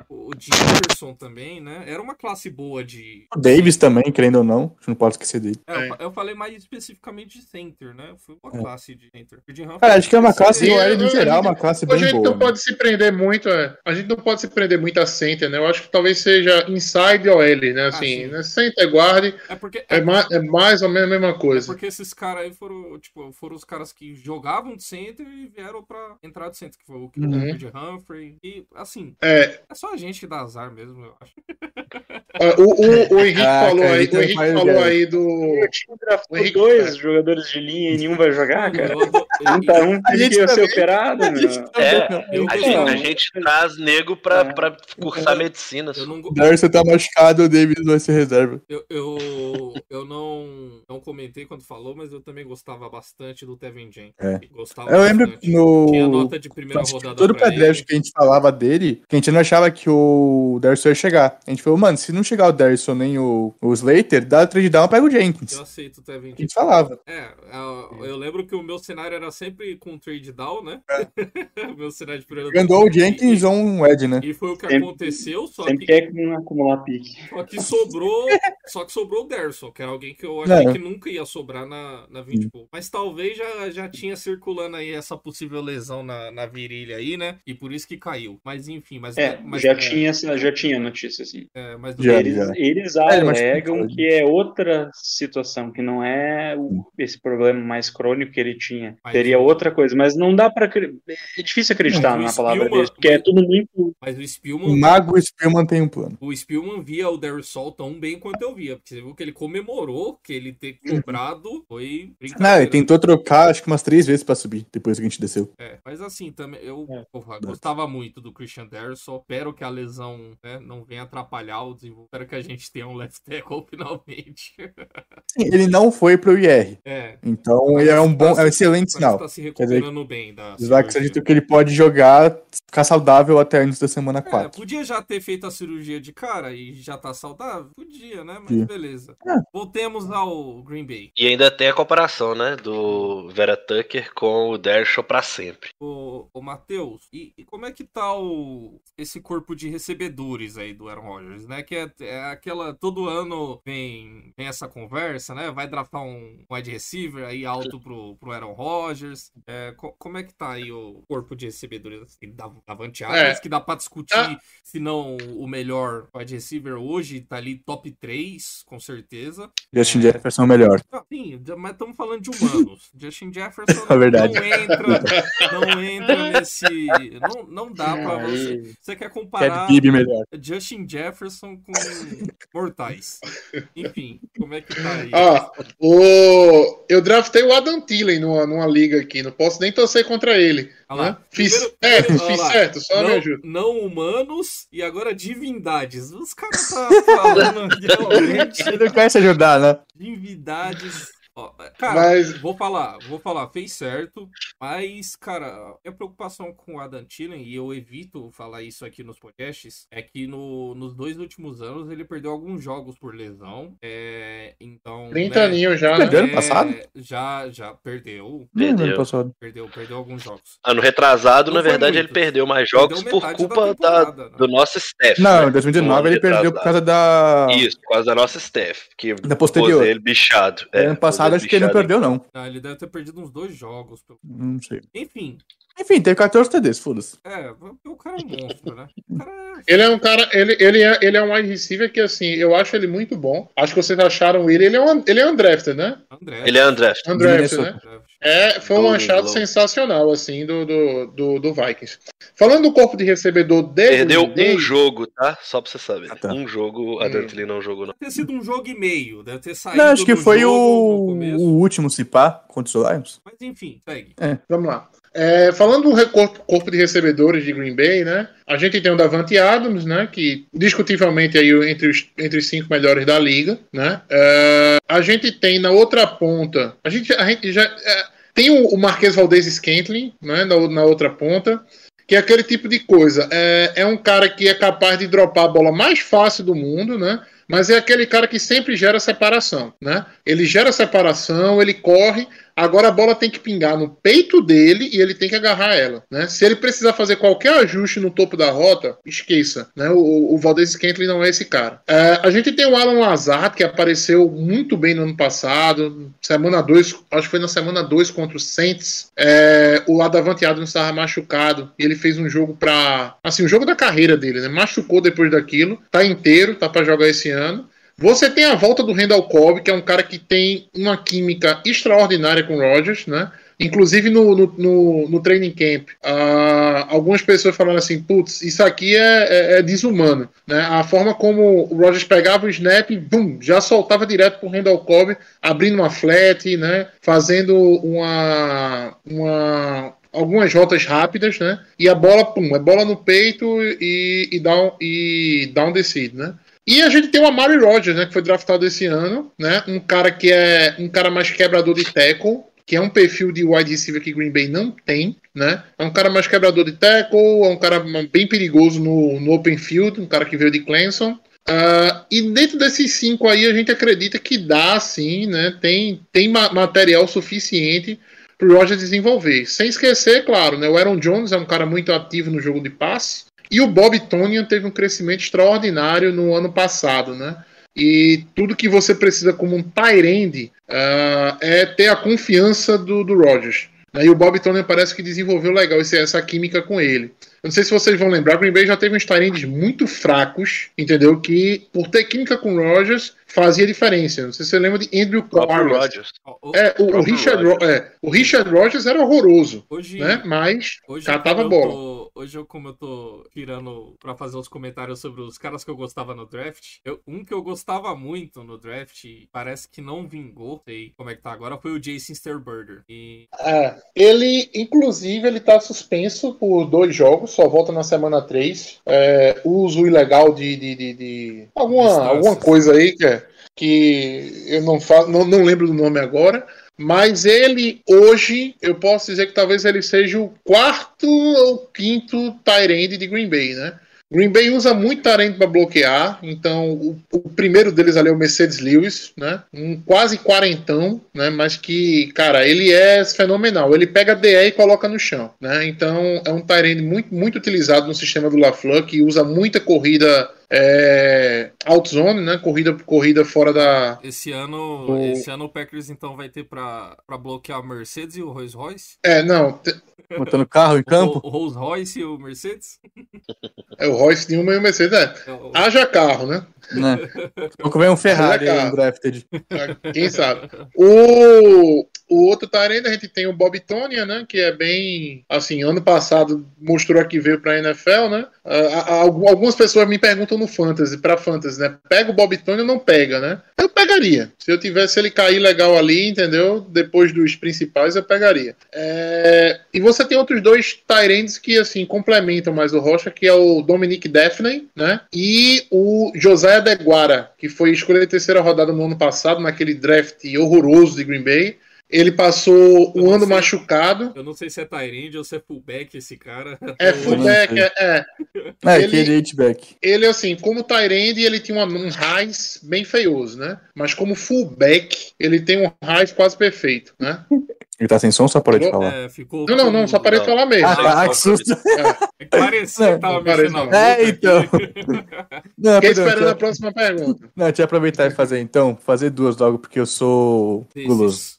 O Jefferson também, né? Era uma classe boa de. O Davis também, querendo ou não. A gente não pode esquecer dele. É, eu É. eu falei mais especificamente de center, né? Foi uma É. classe de center. Cara, acho que é uma classe Sim, eu- no eu- geral, uma classe A bem gente boa. não né? pode se prender muito, é. A gente não pode se prender muito a center, né? Eu acho que talvez seja inside OL, né? Assim, sim. né? Center guard É porque. é, ma é mais ou menos a mesma É coisa. porque esses caras aí foram, tipo, foram os caras que jogavam de center e vieram pra entrar de center, que foi o Uhum. Creed Humphrey. E, assim, É, é só a gente que dá azar mesmo, eu acho. ó, o, o, o Henrique Ah, falou cara, aí, o Henrique falou ideia. aí do. O time draftou O Henrique- dois jogadores de linha e nenhum vai jogar, cara. Eu- eu- Um, tá, um A gente ia ser operado, A gente É, eu- A gente, a gente traz nego pra, É. pra cursar medicina. Eu não, O Darcy tá machucado, o Davis vai ser reserva. eu, eu, eu não, não comentei quando falou, mas eu também gostava bastante do Tevin Jenkins. É. Gostava Eu lembro bastante. que no. Tinha nota de primeira Acho que rodada todo ele. que a gente falava dele, que a gente não achava que o Darcy ia chegar. A gente falou, mano, se não chegar o Derrisson nem o, o Slater, dá trade down, pega o Jenkins. Eu aceito o Tevin. A gente falava. É, eu, eu lembro que o meu cenário era sempre com trade down, né? o meu cenário de primeiro Andou o Jenkins ou um Ed, né? E foi o que Sempre- aconteceu, só Sempre que, quer acumular pique. só que sobrou. só que sobrou o Derson, que era alguém que eu achei Não. que nunca ia sobrar na, na 20 Bowl. Mas talvez já, já tinha circulando aí essa possível lesão na, na virilha aí, né? E por isso que caiu. Mas enfim, mas. É, mas, já, tinha, já tinha notícia, assim. É, mas Já. Eles, eles É, mas- alegam que é outra situação, que não é o- esse problema mais crônico que ele tinha. Mas- Seria outra coisa, mas não dá pra. acre- É difícil acreditar o na palavra Spielman- deles, porque é tudo muito. Mas o O Spielman. Mago Spielman tem um plano. O Spielman via o Darius Sol tão bem quanto eu via. Porque você viu que ele comemorou que ele ter cobrado foi brincadeira. Não, ele tentou trocar acho que umas três vezes pra subir, depois que a gente desceu. É, mas assim, também eu É. porra, gostava muito do Christian Derrisson. Espero que a lesão né, não venha atrapalhar o desenvolvimento. Espero que a gente tenha um left tackle finalmente. Sim, ele não foi pro IR. É. Então ele é um bom, é um excelente sinal. tá se dizer, recuperando bem da acreditam que ele pode jogar, ficar saudável até antes da semana É, 4. podia já ter feito a cirurgia de cara e já tá saudável? Podia, né? Mas Podia. beleza. É. Voltemos ao Green Bay. E ainda tem a comparação, né? Do Vera Tucker com o Dershaw pra sempre. Ô, ô Matheus, e, e como é que tá o, esse corpo de recebedores aí do Aaron Rodgers, né? Que é, é aquela. Todo ano vem, vem essa conversa, né? Vai draftar um wide receiver aí alto pro, pro Aaron Rodgers. É, co- como é que tá aí o corpo de recebedores? Assim, da, Davante Adams, É. que dá pra discutir Ah. se não o melhor wide receiver hoje, tá ali top 3, com certeza. Justin Jefferson é o melhor. Ah, sim, mas estamos falando de humanos. Justin Jefferson É verdade. não entra, não entra nesse. Não, não dá pra você. Você quer comparar. Justin Jefferson com mortais. Enfim, como é que tá aí? Ó, o... eu draftei o Adam Thielen numa, numa liga aqui, não posso nem torcer contra ele. Olha lá. né? Fiz, Primeiro- é, primeiro- fiz lá. certo, só me não, ajuda. não humanos e agora divindades. Os caras tá falando realmente Ele não quer se ajudar, né? divindades. Ó, cara, Mas- vou falar, vou falar, fez certo, mas, cara, a preocupação com o Adam Thielen, e eu evito falar isso aqui nos podcasts, é que no- nos dois últimos anos ele perdeu alguns jogos por lesão, é, então... 30 né, aninhos já, Perdeu né? ano passado? é, Já, já perdeu, Perdeu. ano passado. perdeu, perdeu alguns jogos. Ano retrasado, Não na verdade, muito. ele perdeu mais jogos Perdeu por da culpa da, temporada, né? do nosso staff. Não, né? em 2019 No ano ele perdeu por retrasado. causa da. Isso, por causa da nossa staff. Que Da posterior. ele bichado. É, ano passado pôs acho que ele não perdeu, não. Ah, ele deve ter perdido uns dois jogos. pelo- Não sei. Enfim, Enfim, teve 14 TDs, foda-se. é, o cara é um monstro, né? O cara é Ele é um cara, ele, ele, é, ele é um wide receiver que, assim, eu acho ele muito bom. Acho que vocês acharam ele, ele é um, ele é undrafted, né? André. Ele é André. Undrafted, Minnesota. né? É, foi um Golden achado Globe. sensacional, assim, do, do, do, do Vikings. Falando do corpo de recebedor dele. Perdeu um jogo, tá? Só pra você saber. Ah, tá. Um jogo, a Dantley não jogou, não. Deve ter sido um jogo e meio, deve ter saído. Não, acho que do foi o, o último Cipá contra os Lions. Mas enfim, segue. Vamos lá. É, falando do corpo de recebedores de Green Bay, né? A gente tem o Davante Adams, né? Que discutivelmente aí entre os, entre os cinco melhores da liga, né? É, a gente tem na outra ponta, a gente, a gente já é, tem o, o Marquês Valdez Scantling, né? Na, na outra ponta. Que é aquele tipo de coisa. É, é um cara que é capaz de dropar a bola mais fácil do mundo, né? Mas é aquele cara que sempre gera separação, né? Ele gera separação, ele corre, agora a bola tem que pingar no peito dele e ele tem que agarrar ela, né? Se ele precisar fazer qualquer ajuste no topo da rota, esqueça, né? O, o Valdez Scantling não é esse cara. É, a gente tem o Alan Lazard, que apareceu muito bem no ano passado, semana 2, acho que foi na semana 2 contra o Saints. É, o Adavante Adams estava machucado e ele fez um jogo pra. Assim, o jogo da carreira dele, né? Machucou depois daquilo, tá inteiro, tá para jogar esse ano. Você tem a volta do Randall Cobb, que é um cara que tem uma química extraordinária com o Rodgers, né? Inclusive no, no, no, no training camp, ah, algumas pessoas falaram assim: putz, isso aqui é, é- é desumano. Né? A forma como o Rodgers pegava o snap e bum, já soltava direto pro Randall Cobb, abrindo uma flat, né? fazendo uma, uma, algumas rotas rápidas, né? E a bola, pum, é bola no peito e, e, down, e down the seed, né? E a gente tem o Amari Rodgers, né, que foi draftado esse ano, né? Um cara que é um cara mais quebrador de tackle, que é um perfil de wide receiver que Green Bay não tem, né? É um cara mais quebrador de tackle, é um cara bem perigoso no, no open field, um cara que veio de Clemson. Ah, e dentro desses cinco aí, a gente acredita que dá, sim, né? Tem, tem ma- material suficiente para o Rogers desenvolver. Sem esquecer, claro, né? O Aaron Jones é um cara muito ativo no jogo de passe. E o Bob Tonian teve um crescimento extraordinário no ano passado, né? E tudo que você precisa como um tight end ah, é ter a confiança do, do Rogers. Né? E o Bob Tonian parece que desenvolveu legal esse- essa química com ele. Eu não sei se vocês vão lembrar, Green Bay já teve uns tight muito fracos, entendeu? Que por ter química com o Rogers fazia diferença. Não sei se você lembra de Andrew O Carlos. Rodgers. O- É, o, o Richard, Rodgers. Ro- é, o Richard Rogers era horroroso, Hoje, né? Mas Hoje, catava eu bola. tô- hoje, eu, como eu tô tirando pra fazer os comentários sobre os caras que eu gostava no draft, eu- um que eu gostava muito no draft, parece que não vingou, sei como é que tá agora, foi o Jason Sterberger. E É, ele, inclusive, ele tá suspenso por dois jogos, só volta na semana 3. É, uso ilegal de, de, de, de alguma, Distâncias. alguma coisa aí que, é- que eu não, fa não, não lembro do nome agora. Mas ele, hoje, eu posso dizer que talvez ele seja o quarto ou quinto Tyrande de Green Bay, né? Green Bay usa muito Tyrande para bloquear, então o, o primeiro deles ali é o Mercedes Lewis, né? Um quase quarentão, né? Mas que, cara, ele é fenomenal. Ele pega DE e coloca no chão, né? Então é um Tyrande muito, muito utilizado no sistema do LaFleur, que usa muita corrida é, outzone, né? Corrida, corrida fora da, esse ano, O- esse ano o Packers então vai ter pra, pra bloquear o Mercedes e o Rolls Royce? É, não, te- Botando carro em campo. O, o Rolls Royce e o Mercedes? é o Royce Newman e o Mercedes. É. É o- Haja carro, né? Né? Pouco vem um Ferrari aí, um drafted. Quem sabe? O, o outro Tyrande, a gente tem o Bob Tonia, né? Que é bem. Assim, ano passado mostrou que veio pra NFL, né? Ah, ah, algu- algumas pessoas me perguntam no Fantasy, pra Fantasy, né? Pega o Bob Tonia ou não pega, né? Eu pegaria. Se eu tivesse ele cair legal ali, entendeu? Depois dos principais, eu pegaria. É, E você tem outros dois Tyrands que, assim, complementam mais o Rocha, que é o Dominic Daphne, né? E o Josiah Deguara, que foi escolha terceira rodada no ano passado, naquele draft horroroso de Green Bay. Ele passou um ano sei. machucado. Eu não sei se é Tyrande ou se é fullback esse cara. É fullback, é, é. É, Ele- aquele H-back. Ele, assim, como Tyrande, ele tinha uma- um raiz bem feioso, né? Mas como fullback, ele tem um raiz quase perfeito, né? Ele tá sem som, só parei de falar. É, ficou. Não, não, não, só parei de falar mesmo. Ah, tá, som, que susto. É parecia que tava mexendo não. É, então. Não, Fiquei perdão, esperando a próxima pergunta. não, deixa eu aproveitar e fazer então, fazer duas logo, porque eu sou guloso.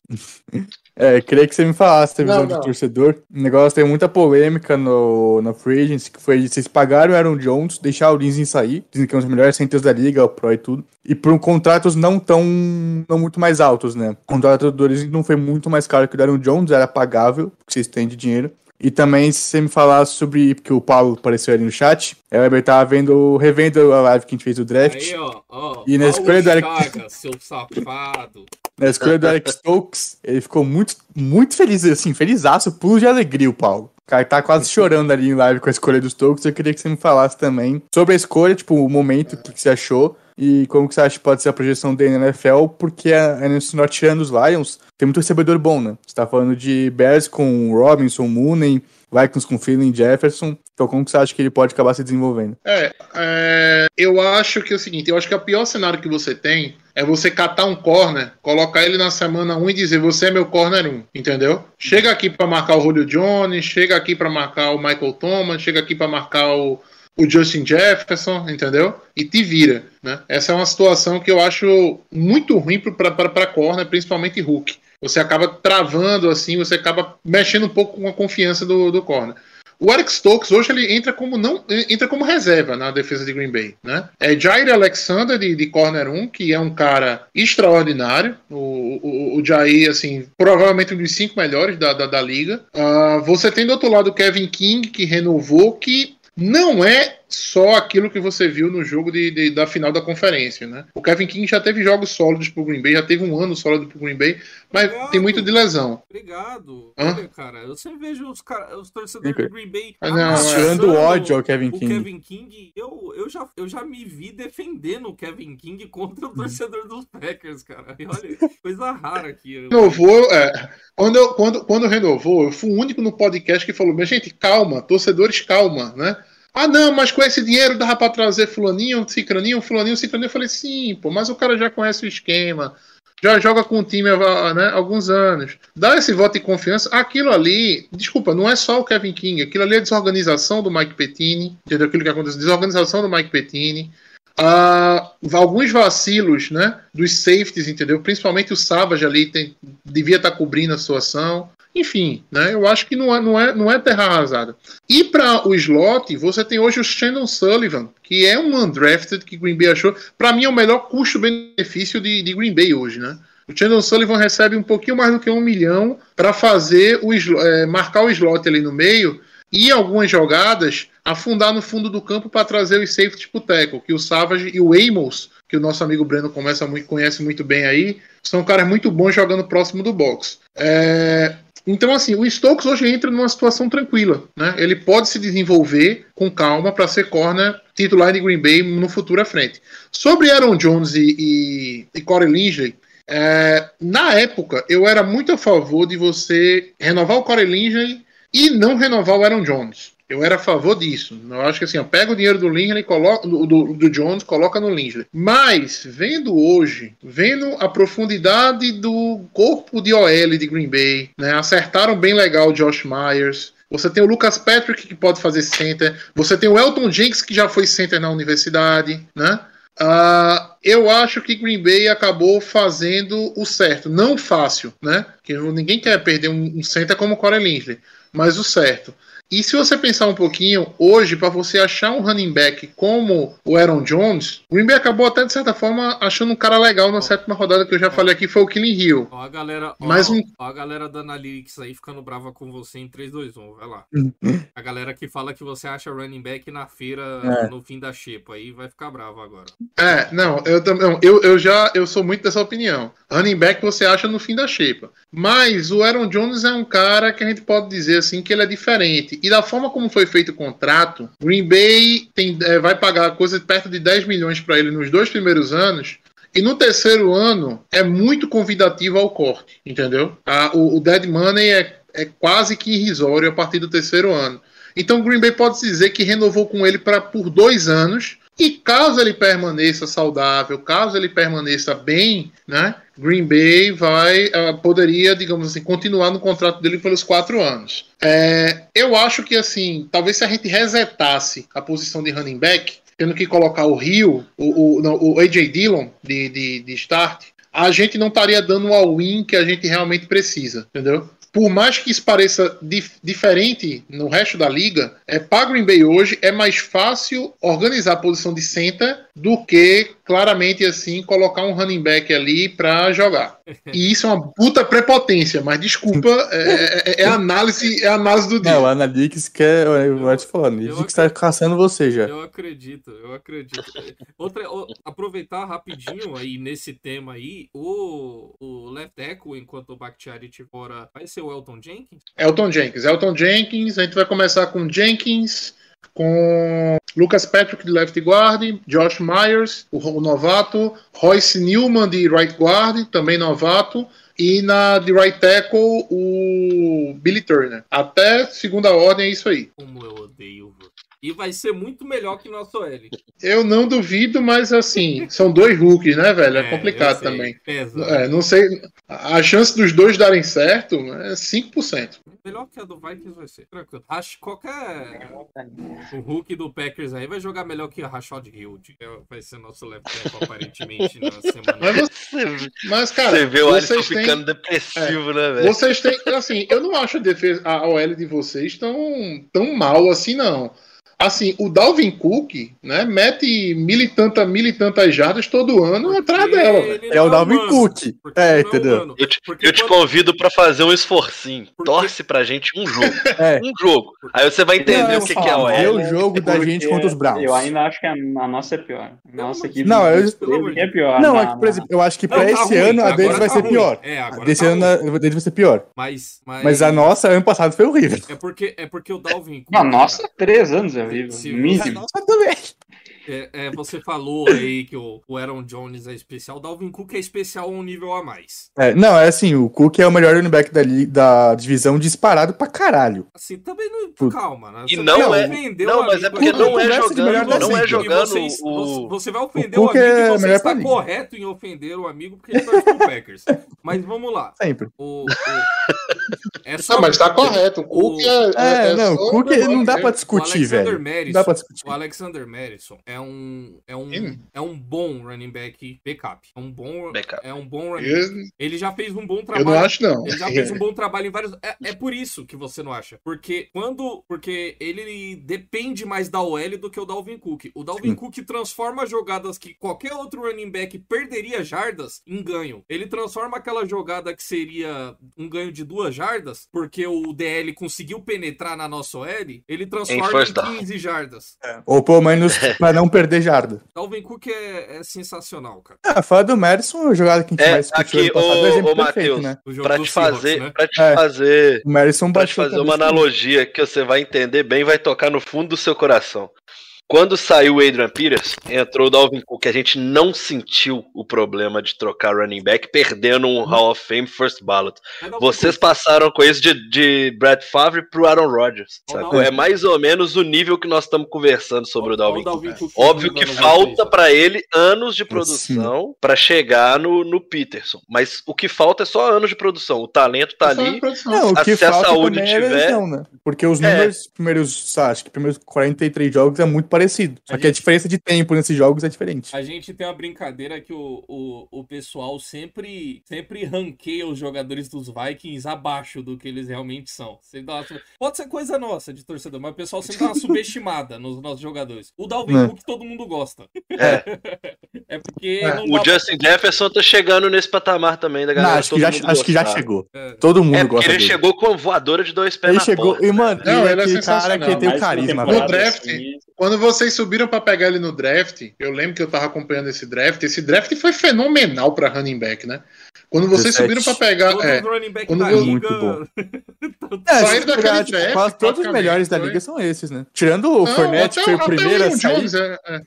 É, queria que você me falasse a visão Não, de não. torcedor. O negócio tem muita polêmica no, na Free Agency, que foi vocês pagaram o Aaron Jones, deixar o Lindsay sair, dizem que é um dos melhores centers da liga, o Pro e tudo, e por um contratos não tão, não muito mais altos, né? O contrato do Lindsay não foi muito mais caro que o do Aaron Jones, era pagável, porque vocês têm de dinheiro. E também, se você me falar sobre, porque o Paulo apareceu ali no chat, é, o Weber tava vendo, revendo a live que a gente fez do draft. Aí, ó, ó. E na escolha do Eric- Chagas, seu safado. Na escolha do Alex Stokes, ele ficou muito, muito feliz, assim, felizaço, pulo de alegria, o Paulo. O cara tá quase chorando ali em live com a escolha dos Stokes. Eu queria que você me falasse também sobre a escolha, tipo, o momento, o que que você achou e como que você acha que pode ser a projeção dele na NFL, porque a a NFC Norte tirando os Lions tem muito recebedor bom, né? Você tá falando de Bears com Robinson, Mooney, Vikings com Philly Jefferson. Então, como você acha que ele pode acabar se desenvolvendo? É, é, eu acho que é o seguinte, eu acho que o pior cenário que você tem é você catar um corner, colocar ele na semana 1 e dizer você é meu corner 1, entendeu? Chega aqui pra marcar o Julio Jones, chega aqui pra marcar o Michael Thomas, chega aqui pra marcar o, o Justin Jefferson, entendeu? E te vira, né? Essa é uma situação que eu acho muito ruim para corner, principalmente Hulk. Você acaba travando assim, você acaba mexendo um pouco com a confiança do, do corner. O Eric Stokes hoje ele entra como não entra como reserva na defesa de Green Bay, né? É Jair Alexander de, de corner 1, que é um cara extraordinário. O, o, o Jair, assim, provavelmente um dos cinco melhores da, da, da liga. Ah, você tem do outro lado o Kevin King, que renovou, que não é só aquilo que você viu no jogo de, de- da final da conferência, né? O Kevin King já teve jogos sólidos pro Green Bay, já teve um ano sólido pro Green Bay, mas Obrigado. tem muito de lesão. Obrigado. Hã? Olha, cara, eu sempre vejo os, cara, os torcedores do Green Bay Ah, amassando Tirando ódio ao Kevin o King. Kevin King. Eu, eu, já, eu já me vi defendendo o Kevin King contra o torcedor dos Packers, cara. E olha, coisa rara aqui. Renovou, é, quando, eu- quando, quando renovou, eu fui o único no podcast que falou: minha gente, calma, torcedores, calma, né? Ah, não, mas com esse dinheiro dava pra trazer fulaninho, cicraninho, fulaninho, cicraninho. Eu falei, sim, pô, mas o cara já conhece o esquema, já joga com o time há né, alguns anos. Dá esse voto de confiança. Aquilo ali, desculpa, não é só o Kevin King, aquilo ali é desorganização do Mike Pettini, entendeu? Aquilo que aconteceu, desorganização do Mike Pettini. Ah, alguns vacilos né, dos safeties, entendeu? Principalmente o Savage ali tem, devia estar cobrindo a situação. Enfim, né, eu acho que não é, não é, não é terra arrasada. E para o slot, você tem hoje o Shannon Sullivan, que é um undrafted que Green Bay achou. Para mim, é o melhor custo-benefício de, de Green Bay hoje. Né? O Shannon Sullivan recebe um pouquinho mais do que um milhão para fazer o é, marcar o slot ali no meio e algumas jogadas afundar no fundo do campo para trazer os safeties pro tackle, que o Savage e o Amos, que o nosso amigo Breno começa muito, conhece muito bem aí, são caras muito bons jogando próximo do box. É, então, assim, o Stokes hoje entra numa situação tranquila. Né? Ele pode se desenvolver com calma para ser corner titular de Green Bay no futuro à frente. Sobre Aaron Jones e, e, e Corey Linsley, é, na época eu era muito a favor de você renovar o Corey Linsley e não renovar o Aaron Jones. Eu era a favor disso. Eu acho que assim, pega o dinheiro do Linsley, coloca, do, do, do, Jones, coloca no Linsley. Mas, vendo hoje, vendo a profundidade do corpo de OL de Green Bay, né, acertaram bem legal o Josh Myers. Você tem o Lucas Patrick, que pode fazer center. Você tem o Elton Jenks, que já foi center na universidade, né? Uh, eu acho que Green Bay acabou fazendo o certo. Não fácil, né? Que ninguém quer perder um, center como o Corey Linsley, mas o certo. E se você pensar um pouquinho, hoje, para você achar um running back como o Aaron Jones, o Green Bay acabou até, de certa forma, achando um cara legal na sétima rodada que eu já falei aqui, foi o Killing Hill. Ó a galera, ó, Mais um... ó a galera da Analytics aí ficando brava com você em 3, 2, 1, vai lá. a galera que fala que você acha running back na feira é. no fim da xepa, aí vai ficar bravo agora. É, não, eu também, eu, eu já, eu sou muito dessa opinião. Running back você acha no fim da xepa. Mas o Aaron Jones é um cara que a gente pode dizer assim que ele é diferente. E da forma como foi feito o contrato, Green Bay tem, é, vai pagar coisa perto de 10 milhões para ele nos dois primeiros anos. E no terceiro ano é muito convidativo ao corte, entendeu? A, o, o dead money é, é quase que irrisório a partir do terceiro ano. Então Green Bay pode dizer que renovou com ele pra, por dois anos e caso ele permaneça saudável, caso ele permaneça bem, né, Green Bay vai uh, poderia, digamos assim, continuar no contrato dele pelos quatro anos. É, eu acho que assim, talvez se a gente resetasse a posição de running back, tendo que colocar o Rio, o, o, não, o AJ Dillon de, de, de start, a gente não estaria dando o all-in que a gente realmente precisa, entendeu? Por mais que isso pareça dif diferente no resto da liga, é, para Green Bay hoje é mais fácil organizar a posição de center do que claramente assim colocar um running back ali para jogar. E isso é uma puta prepotência, mas desculpa, é, é, é análise, é análise do dia. Não, o Analytics quer, eu vou te falar, o está caçando você já. Eu acredito, eu acredito. Outra, aproveitar rapidinho aí nesse tema aí, o, o left tackle, enquanto o Bakhtiari fora, vai ser o Elton Jenkins? Elton Jenkins, Elton Jenkins, a gente vai começar com Jenkins, com Lucas Patrick de left guard, Josh Myers, o, novato, Royce Newman de right guard, também novato, e na de right tackle o Billy Turner. Até segunda ordem é isso aí. Como eu odeio e vai ser muito melhor que nosso L. Eu não duvido, mas assim, são dois rookies, né, velho? É, é complicado sei, também. É, não sei. A chance dos dois darem certo é 5%. Melhor que a do Vikings vai ser. Tranquilo. Acho que qualquer. O Hulk do Packers aí vai jogar melhor que a Rashad Hill. Vai ser nosso left tackle, aparentemente, na semana. Mas, você... mas, cara. Você vê o Alisson ficando depressivo, é, né, velho? Vocês têm. Assim, eu não acho a defesa, a OL de vocês tão, tão mal assim, não assim, o Dalvin Cook, né, mete mil e, tanta, mil e tantas jardas todo ano porque atrás dela. É o Dalvin é Cook. É, é entendeu? Eu te, eu te convido para fazer um esforcinho. Porque... Torce pra gente um jogo. É. Um jogo. Aí você vai entender o que, que é o É o jogo da gente contra os Browns. Eu ainda acho que a, nossa é pior. A nossa equipe não, eu, é pior. Não, na, é que, por exemplo, eu acho que pra não, tá esse ruim. ano a deles vai tá ser ruim. pior. É, agora Desse tá ano a deles vai ser pior. Mas, mas... mas a nossa, ano passado, foi horrível. É porque, é porque o Dalvin Cook. A nossa, três anos horrível. Nossa também. É, é, você falou aí que o, o Aaron Jones é especial, o Dalvin Cook é especial a um nível a mais. É, não, é assim, o Cook é o melhor running back da, da divisão disparado pra caralho. Assim, também não. Calma, né? E Você não vai é- ofender não, o mas é porque não é jogando, não é. E jogando vocês- o... Você vai ofender o o, amigo é e você está correto em ofender o amigo porque ele torce pro Packers. Mas vamos lá. Sempre. O, o- é só- Não, mas tá correto. O Cook é. É, é não, o Cook não dá pra o discutir, velho. Não dá pra discutir. o Alexander Madison é um é um é um bom running back backup. É um bom Backup. é um bom running Eu, Ele já fez um bom eu trabalho. não acho, não. Ele já fez um bom trabalho em vários. É, é por isso que você não acha. Porque quando. Porque ele depende mais da OL do que o Dalvin Cook. O Dalvin Sim. Cook transforma jogadas que qualquer outro running back perderia jardas em ganho. Ele transforma aquela jogada que seria um ganho de duas jardas, porque o DL conseguiu penetrar na nossa OL, ele transforma em, down. 15 jardas. Ou pelo menos não perder jarda. Dalvin Cook é, é sensacional, cara. Ah, fala do Madison, a jogada que a gente É, mais discutiu aqui, passado, é ô, exemplo ô perfeito, Matheus, né? O Pra te Seahawks, fazer, né? pra te É. fazer, O Madison pra te bateu a fazer uma analogia que você vai entender bem, vai tocar no fundo do seu coração. Quando saiu o Adrian Peters, entrou o Dalvin Cook, a gente não sentiu o problema de trocar running back, perdendo um Hall of Fame first ballot. É Vocês passaram com isso de, de Brad Favre pro Aaron Rodgers. Sacou? É mais ou menos o nível que nós estamos conversando sobre Ó, o Dalvin Cook. Cook Óbvio que falta pra ele anos de produção pra chegar no, no Peterson. Mas o que falta é só anos de produção. O talento tá a ali. Não, o que Se a falta saúde é a tiver- lesão, né? Porque os É. números, primeiros, sabe, acho que primeiros 43 jogos é muito parecido. Só A que a gente- diferença de tempo nesses jogos é diferente. A gente tem uma brincadeira que o, o, o pessoal sempre, sempre ranqueia os jogadores dos Vikings abaixo do que eles realmente são. Você dá uma- Pode ser coisa nossa de torcedor, mas o pessoal sempre dá uma subestimada nos nossos jogadores. O Dalvin É. Cook todo mundo gosta. É. É porque É. não O dá Justin Jefferson tá chegando nesse patamar também da Não, galera. acho que, já, acho que já chegou. É. Todo mundo É, gosta ele dele. chegou com uma voadora de dois pés Ele na chegou. porta. E, mano, Não, ele é ele é aquele cara que tem o carisma, No draft, Quando vocês subiram pra pegar ele no draft, eu lembro que eu tava acompanhando esse draft. Esse draft foi fenomenal pra running back, né? Quando vocês 17. subiram pra pegar. Todos É, running back Quando da liga... Muito bom. Saíram É, se daquele pegar, tipo, draft, quase todos os melhores da foi. liga são esses, né? Tirando o Não, Fournette, que foi o até primeiro a Aaron sair. Jones, é, é. É,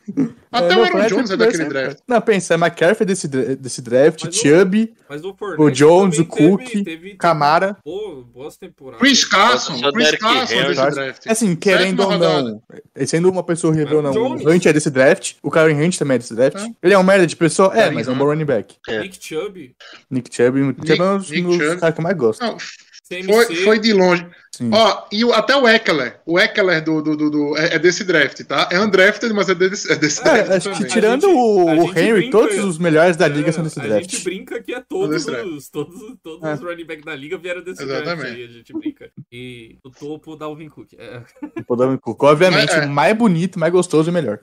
Até o Aaron Fournette Jones é o daquele draft. Não, pensa, é McCaffrey desse, desse draft, Mas o- Chubb, Mas o, o Jones, o Cook, teve- teve- Camara. Boa- boas temporadas. Chris Carson, Chris Carson desse draft. Assim, querendo ou não, sendo uma pessoa horrível ou não, o Hunt é desse draft, o Karen Hunt também é desse draft. É. Ele é um merda de pessoa? É, Karen mas é um bom running back. É. Nick Chubb, Nick Chubb, Nick Chubb é um dos, caras que eu mais gosto. Não, foi, foi de longe. Sim. Ó, e o- até o Eckler. O Eckler do, do, do, do- é, é desse draft, tá? É undrafted, mas é desse, é desse draft. É, acho que tirando gente- o, a Henry, brinca- todos os melhores da liga É, são desse A draft. gente brinca que é todos draft. os, todos, todos É. os running back da liga vieram desse Exatamente. draft aí, a gente brinca. E o topo da Alvin Cook. É, O Dalvin Cook, Obviamente, Mas, é. o mais bonito, mais gostoso e melhor.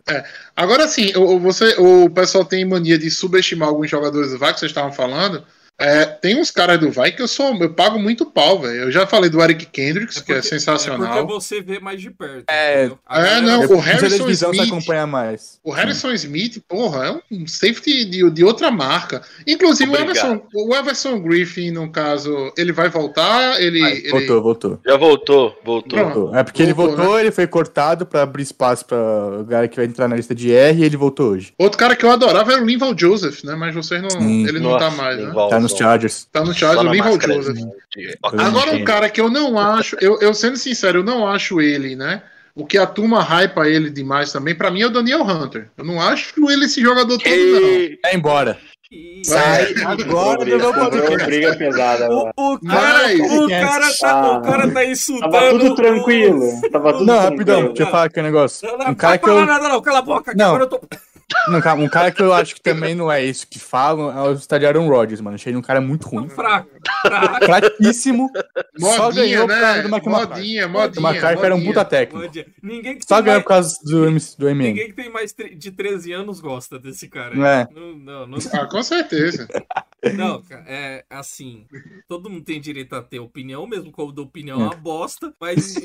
Agora sim, o, o- você, o pessoal tem mania de subestimar alguns jogadores do VAR que vocês estavam falando. É, tem uns caras do VAR que eu sou, eu pago muito pau, velho. Eu já falei do Eric Kendricks, que é porque- sensacional. É porque você vê mais de perto. É. É, não, o Harrison Smith- acompanha mais. O Harrison Smith, porra, é um safety de, de outra marca. Inclusive, o. Everson, o Everson Griffin, no caso, ele vai voltar? Ele. Ai, ele- Voltou, voltou. Já voltou, voltou. Voltou. É porque ele Voltou, voltou, ele foi cortado pra abrir espaço pra o cara que vai entrar na lista de R e ele voltou hoje. Outro cara que eu adorava era o Linval Joseph, né? Mas vocês não. Sim. Ele não tá mais, né? Tá nos Chargers. Tá no o Linval máscara Joseph. de- Agora, um cara que eu não acho, eu, eu sendo sincero, eu não acho ele, né? O que a turma hypa ele demais também, pra mim é o Daniel Hunter. Eu não acho ele esse jogador todo, não. Vai embora. Sai agora do meu podcast. briga pesada. O, o cara, Mas- o, cara tá, Ah. o cara tá insultando. Tava tudo tranquilo. Tava tudo Não, tranquilo. rapidão, deixa eu falar aqui um negócio. Não, não, Um cara que eu. nada, não, cala a boca, que Não. agora eu tô. Um cara que eu acho que também não é isso que falam é o Stade Aaron Rodgers, mano. Achei ele um cara muito ruim. fraco. fraco. Fraquíssimo. só Modinha, ganhou por causa né? do Mike McCarthy. Modinha, O modinha. McCarthy era um puta técnico. Ninguém que Só ganhou mais- por causa do, do MM. Ninguém que tem mais de 13 anos gosta desse cara. Não é? Não, não, não, Ah, com certeza. não, cara, é assim. Todo mundo tem direito a ter opinião, mesmo quando a opinião é uma bosta, mas.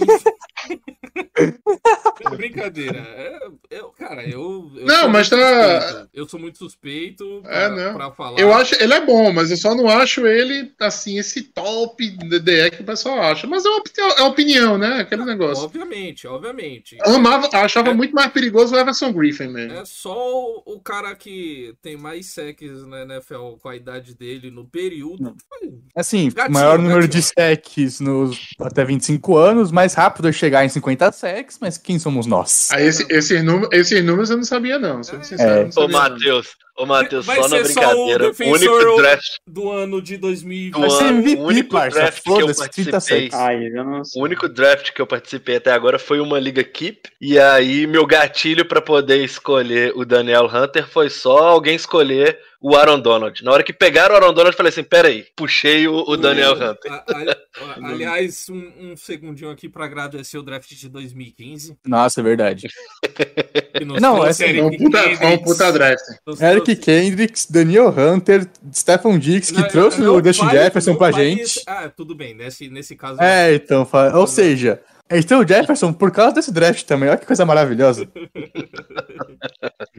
Brincadeira. É, eu, cara, eu. eu Não, mas tá- suspeito. Eu sou muito suspeito pra, É, não. pra falar. Eu acho, ele é bom, mas eu só não acho ele, assim, esse top DDE que o pessoal acha. Mas é uma opinião, é uma opinião né? Aquele negócio. Obviamente, obviamente. Amava, achava É. muito mais perigoso o Everson Griffin mesmo. É só o, cara que tem mais sacks na NFL com a idade dele no período. Assim, Gatinho, maior número gatinho. de sacks nos até 25 anos, mais rápido é chegar em 50 sacks, mas quem somos nós? Aí esse- esses, números, esses números eu não sabia, não. Sendo sincero, eu não Ô, sabia, não. Matheus, ô, Matheus, Vai só na ser só o brincadeira. O único draft, Do ano de 2020. Do Vai ser ano, MVP, o único parça. draft que eu Foda-se, 30 participei. Ai, eu o único draft que eu participei até agora foi uma liga Keep. E aí, meu gatilho pra poder escolher o Daniel Hunter foi só alguém escolher o Aaron Donald. Na hora que pegaram o Aaron Donald, eu falei assim: peraí, puxei o, o Daniel Hunter. A- a- aliás, um, um segundinho aqui pra agradecer o draft de 2015. Nossa, é verdade. Não, É um Eric puta, é um puta draft. nos Eric Kendricks, Daniel Hunter, Stephen Diggs, que Não, trouxe não o Dustin Jefferson não pra gente. Ah, tudo bem, nesse, nesse caso. É, então, fa- ou seja, então o Jefferson por causa desse draft também, olha que coisa maravilhosa.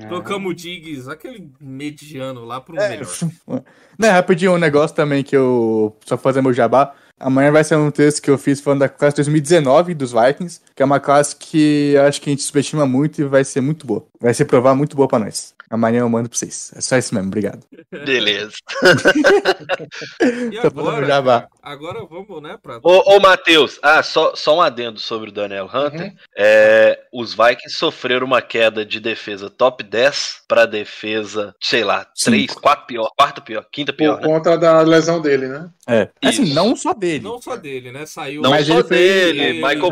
Trocamos o Diggs, aquele mediano lá pro É, melhor. né, rapidinho, um negócio também que eu. Só fazer meu jabá. Amanhã vai ser um texto que eu fiz falando da classe 2019 dos Vikings, que é uma classe que eu acho que a gente subestima muito e vai ser muito boa. Vai ser provar muito boa pra nós. Amanhã eu mando pra vocês. É só isso mesmo, obrigado. Beleza. E agora, agora vamos, né, pra... Ô, ô Matheus, ah, só, só um adendo sobre o Daniel Hunter. É, os Vikings sofreram uma queda de defesa top 10 pra defesa, sei lá, Cinco. 3, 4 pior, quarta pior, quinta Por pior, né? conta da lesão dele, né? É. Assim, Isso. não só dele. Não só dele, né? Saiu Não Mas só ele foi- dele, ele- Michael é, o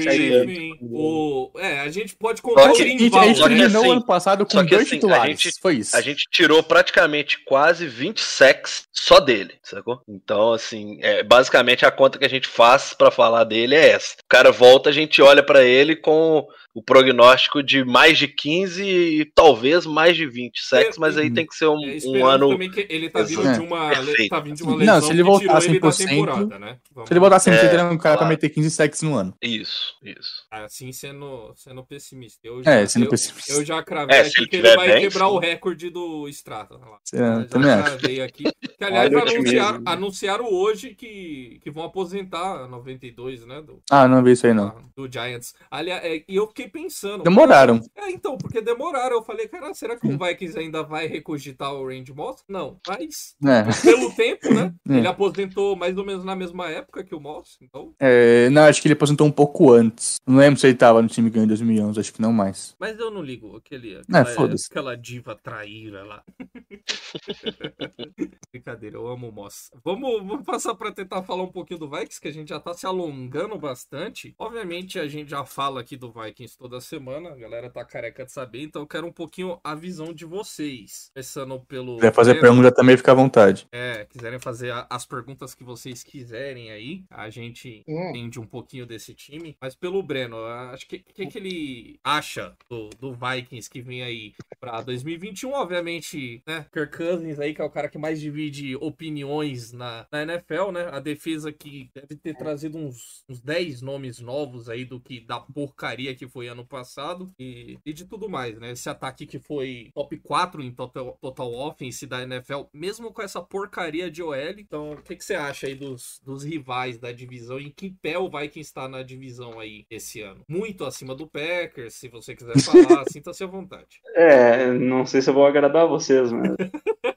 Pierce. Griffin, o... É, a gente pode contar Só o que- A gente, a gente Só que terminou assim- ano passado com dois assim, a titulares. gente- Foi isso. A gente tirou praticamente quase 20 sacks só dele, sacou? Então, assim, é, basicamente a conta que a gente faz pra falar dele é essa. O cara volta, a gente olha pra ele com o prognóstico de mais de 15 e talvez mais de 20 sacks, mas aí tem que ser um, É, um ano. ele tá vindo de uma, tá vindo de uma Não, lesão se ele voltar tirou ele da 100%, temporada, né? Vamos- Se ele botar 100%, É, ele é um cara pra claro. meter 15 sacks no ano. Isso, isso. Assim, sendo, sendo pessimista. Eu É, sendo eu, pessimista. Eu já cravei É, aqui se ele que ele tiver vai bem, quebrar o recorde do Strata. lá. É, Já também acho. aqui. Que, aliás, anunciaram, otimismo. anunciaram hoje que, que vão aposentar a 92, né? Do, Ah, não vi isso aí não. do Giants. Aliás, é, e eu fiquei pensando. Demoraram. É, então, porque demoraram. Eu falei, cara, será que o Vikings ainda vai recogitar o Randy Moss? Não, mas É. pelo tempo, né? É. Ele aposentou mais ou menos na mesma época que o Moss, então. É, não, acho que ele aposentou um pouco antes. Não lembro se ele tava no time que ganhou em 2011, acho que não mais. Mas eu não ligo, aquele, É, foda-se. Aquela diva traíra lá. Brincadeira, eu amo o Moss. Vamos, vamos passar pra tentar falar um pouquinho do Vikings, que a gente já tá se alongando bastante. Obviamente, a gente já fala aqui do Vikings toda semana, a galera tá careca de saber, então eu quero um pouquinho a visão de vocês. Começando pelo. Se quiser fazer pergunta também, fica à vontade. É, quiserem fazer as perguntas que vocês quiserem aí, a gente Hum. entende um pouquinho desse time. Mas pelo Breno, acho que que, que ele acha do, do Vikings que vem aí pra 2021, obviamente, né? Kirk Cousins aí, que é o cara que mais divide opiniões na, na NFL, né? A defesa que deve ter trazido uns, uns 10 nomes novos aí do que da porcaria que foi ano passado e, e de tudo mais, né? Esse ataque que foi top 4 em total, total offense da NFL, mesmo com essa porcaria de OL. Então, o que, que você acha aí dos, dos rivais da divisão? Em que pé o Vikings está na divisão aí esse ano? Muito acima do Packers, se você quiser falar, sinta-se à vontade. É, não sei se eu vou agradar vocês, mas.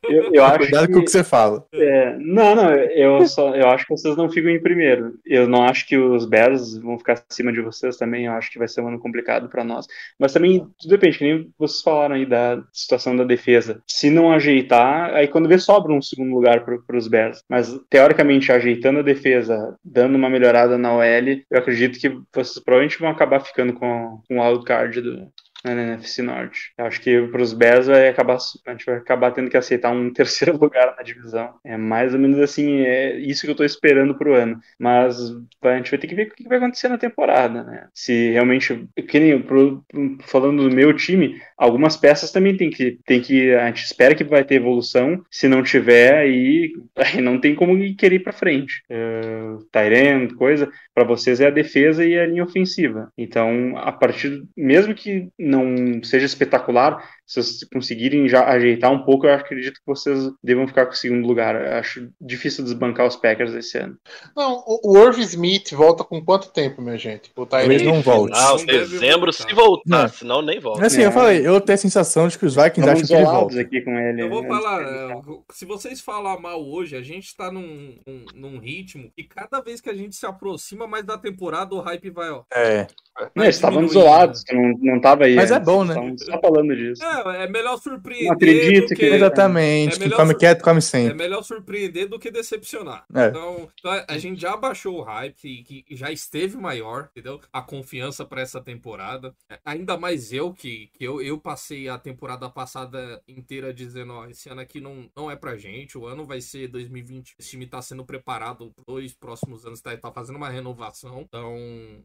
Eu, eu acho Cuidado que, com o que você fala. é, não, não, eu só eu acho que vocês não ficam em primeiro. Eu não acho que os Bears vão ficar acima de vocês também. Eu acho que vai ser um ano complicado para nós. Mas também tudo depende, que nem vocês falaram aí da situação da defesa. Se não ajeitar, aí quando vê sobra um segundo lugar para os Bears. Mas teoricamente ajeitando a defesa, dando uma melhorada na OL, eu acredito que vocês provavelmente vão acabar ficando com, com o wild card do, na NFC Norte. Eu acho que para os Bears vai acabar, a gente vai acabar tendo que aceitar um terceiro lugar na divisão. É mais ou menos assim, é isso que eu tô esperando pro ano. Mas a gente vai ter que ver o que vai acontecer na temporada, né? Se realmente, que nem pro- falando do meu time, algumas peças também tem que, tem que, a gente espera que vai ter evolução. Se não tiver, aí, aí não tem como querer ir para frente. Uh, Tyrant, coisa, para vocês é a defesa e a linha ofensiva. Então, a partir, mesmo que não seja espetacular, se vocês conseguirem já ajeitar um pouco, eu acredito que vocês devam ficar com o segundo lugar. Eu acho difícil desbancar os Packers esse ano. Não, o, Irv Smith volta com quanto tempo, minha gente? O Talvez Tyrese. não volte. Ah, dezembro voltar. se voltar, Não. senão nem volta. Assim, eu É. falei, eu tenho a sensação de que os Vikings Estamos acham que ele volta. aqui com ele. Eu vou né? falar, é, se vocês falar mal hoje, a gente tá num, num, num ritmo e cada vez que a gente se aproxima mais da temporada, o hype vai, ó. É. Não, eles estavam isolados, que não, não tava aí. Mas é bom, né? estavam só falando disso. É, é melhor surpreender Não que- que... Exatamente. É Quem come sur- quieto, come É sempre. melhor surpreender do que decepcionar. É. Então, então, a gente já baixou o hype, que, que já esteve maior, entendeu? A confiança para essa temporada. É, Ainda mais eu, que, que eu, eu passei a temporada passada inteira dizendo, ó, esse ano aqui não, não é pra gente, o ano vai ser 2020. Esse time tá sendo preparado para dois próximos anos, tá, tá fazendo uma renovação. Então,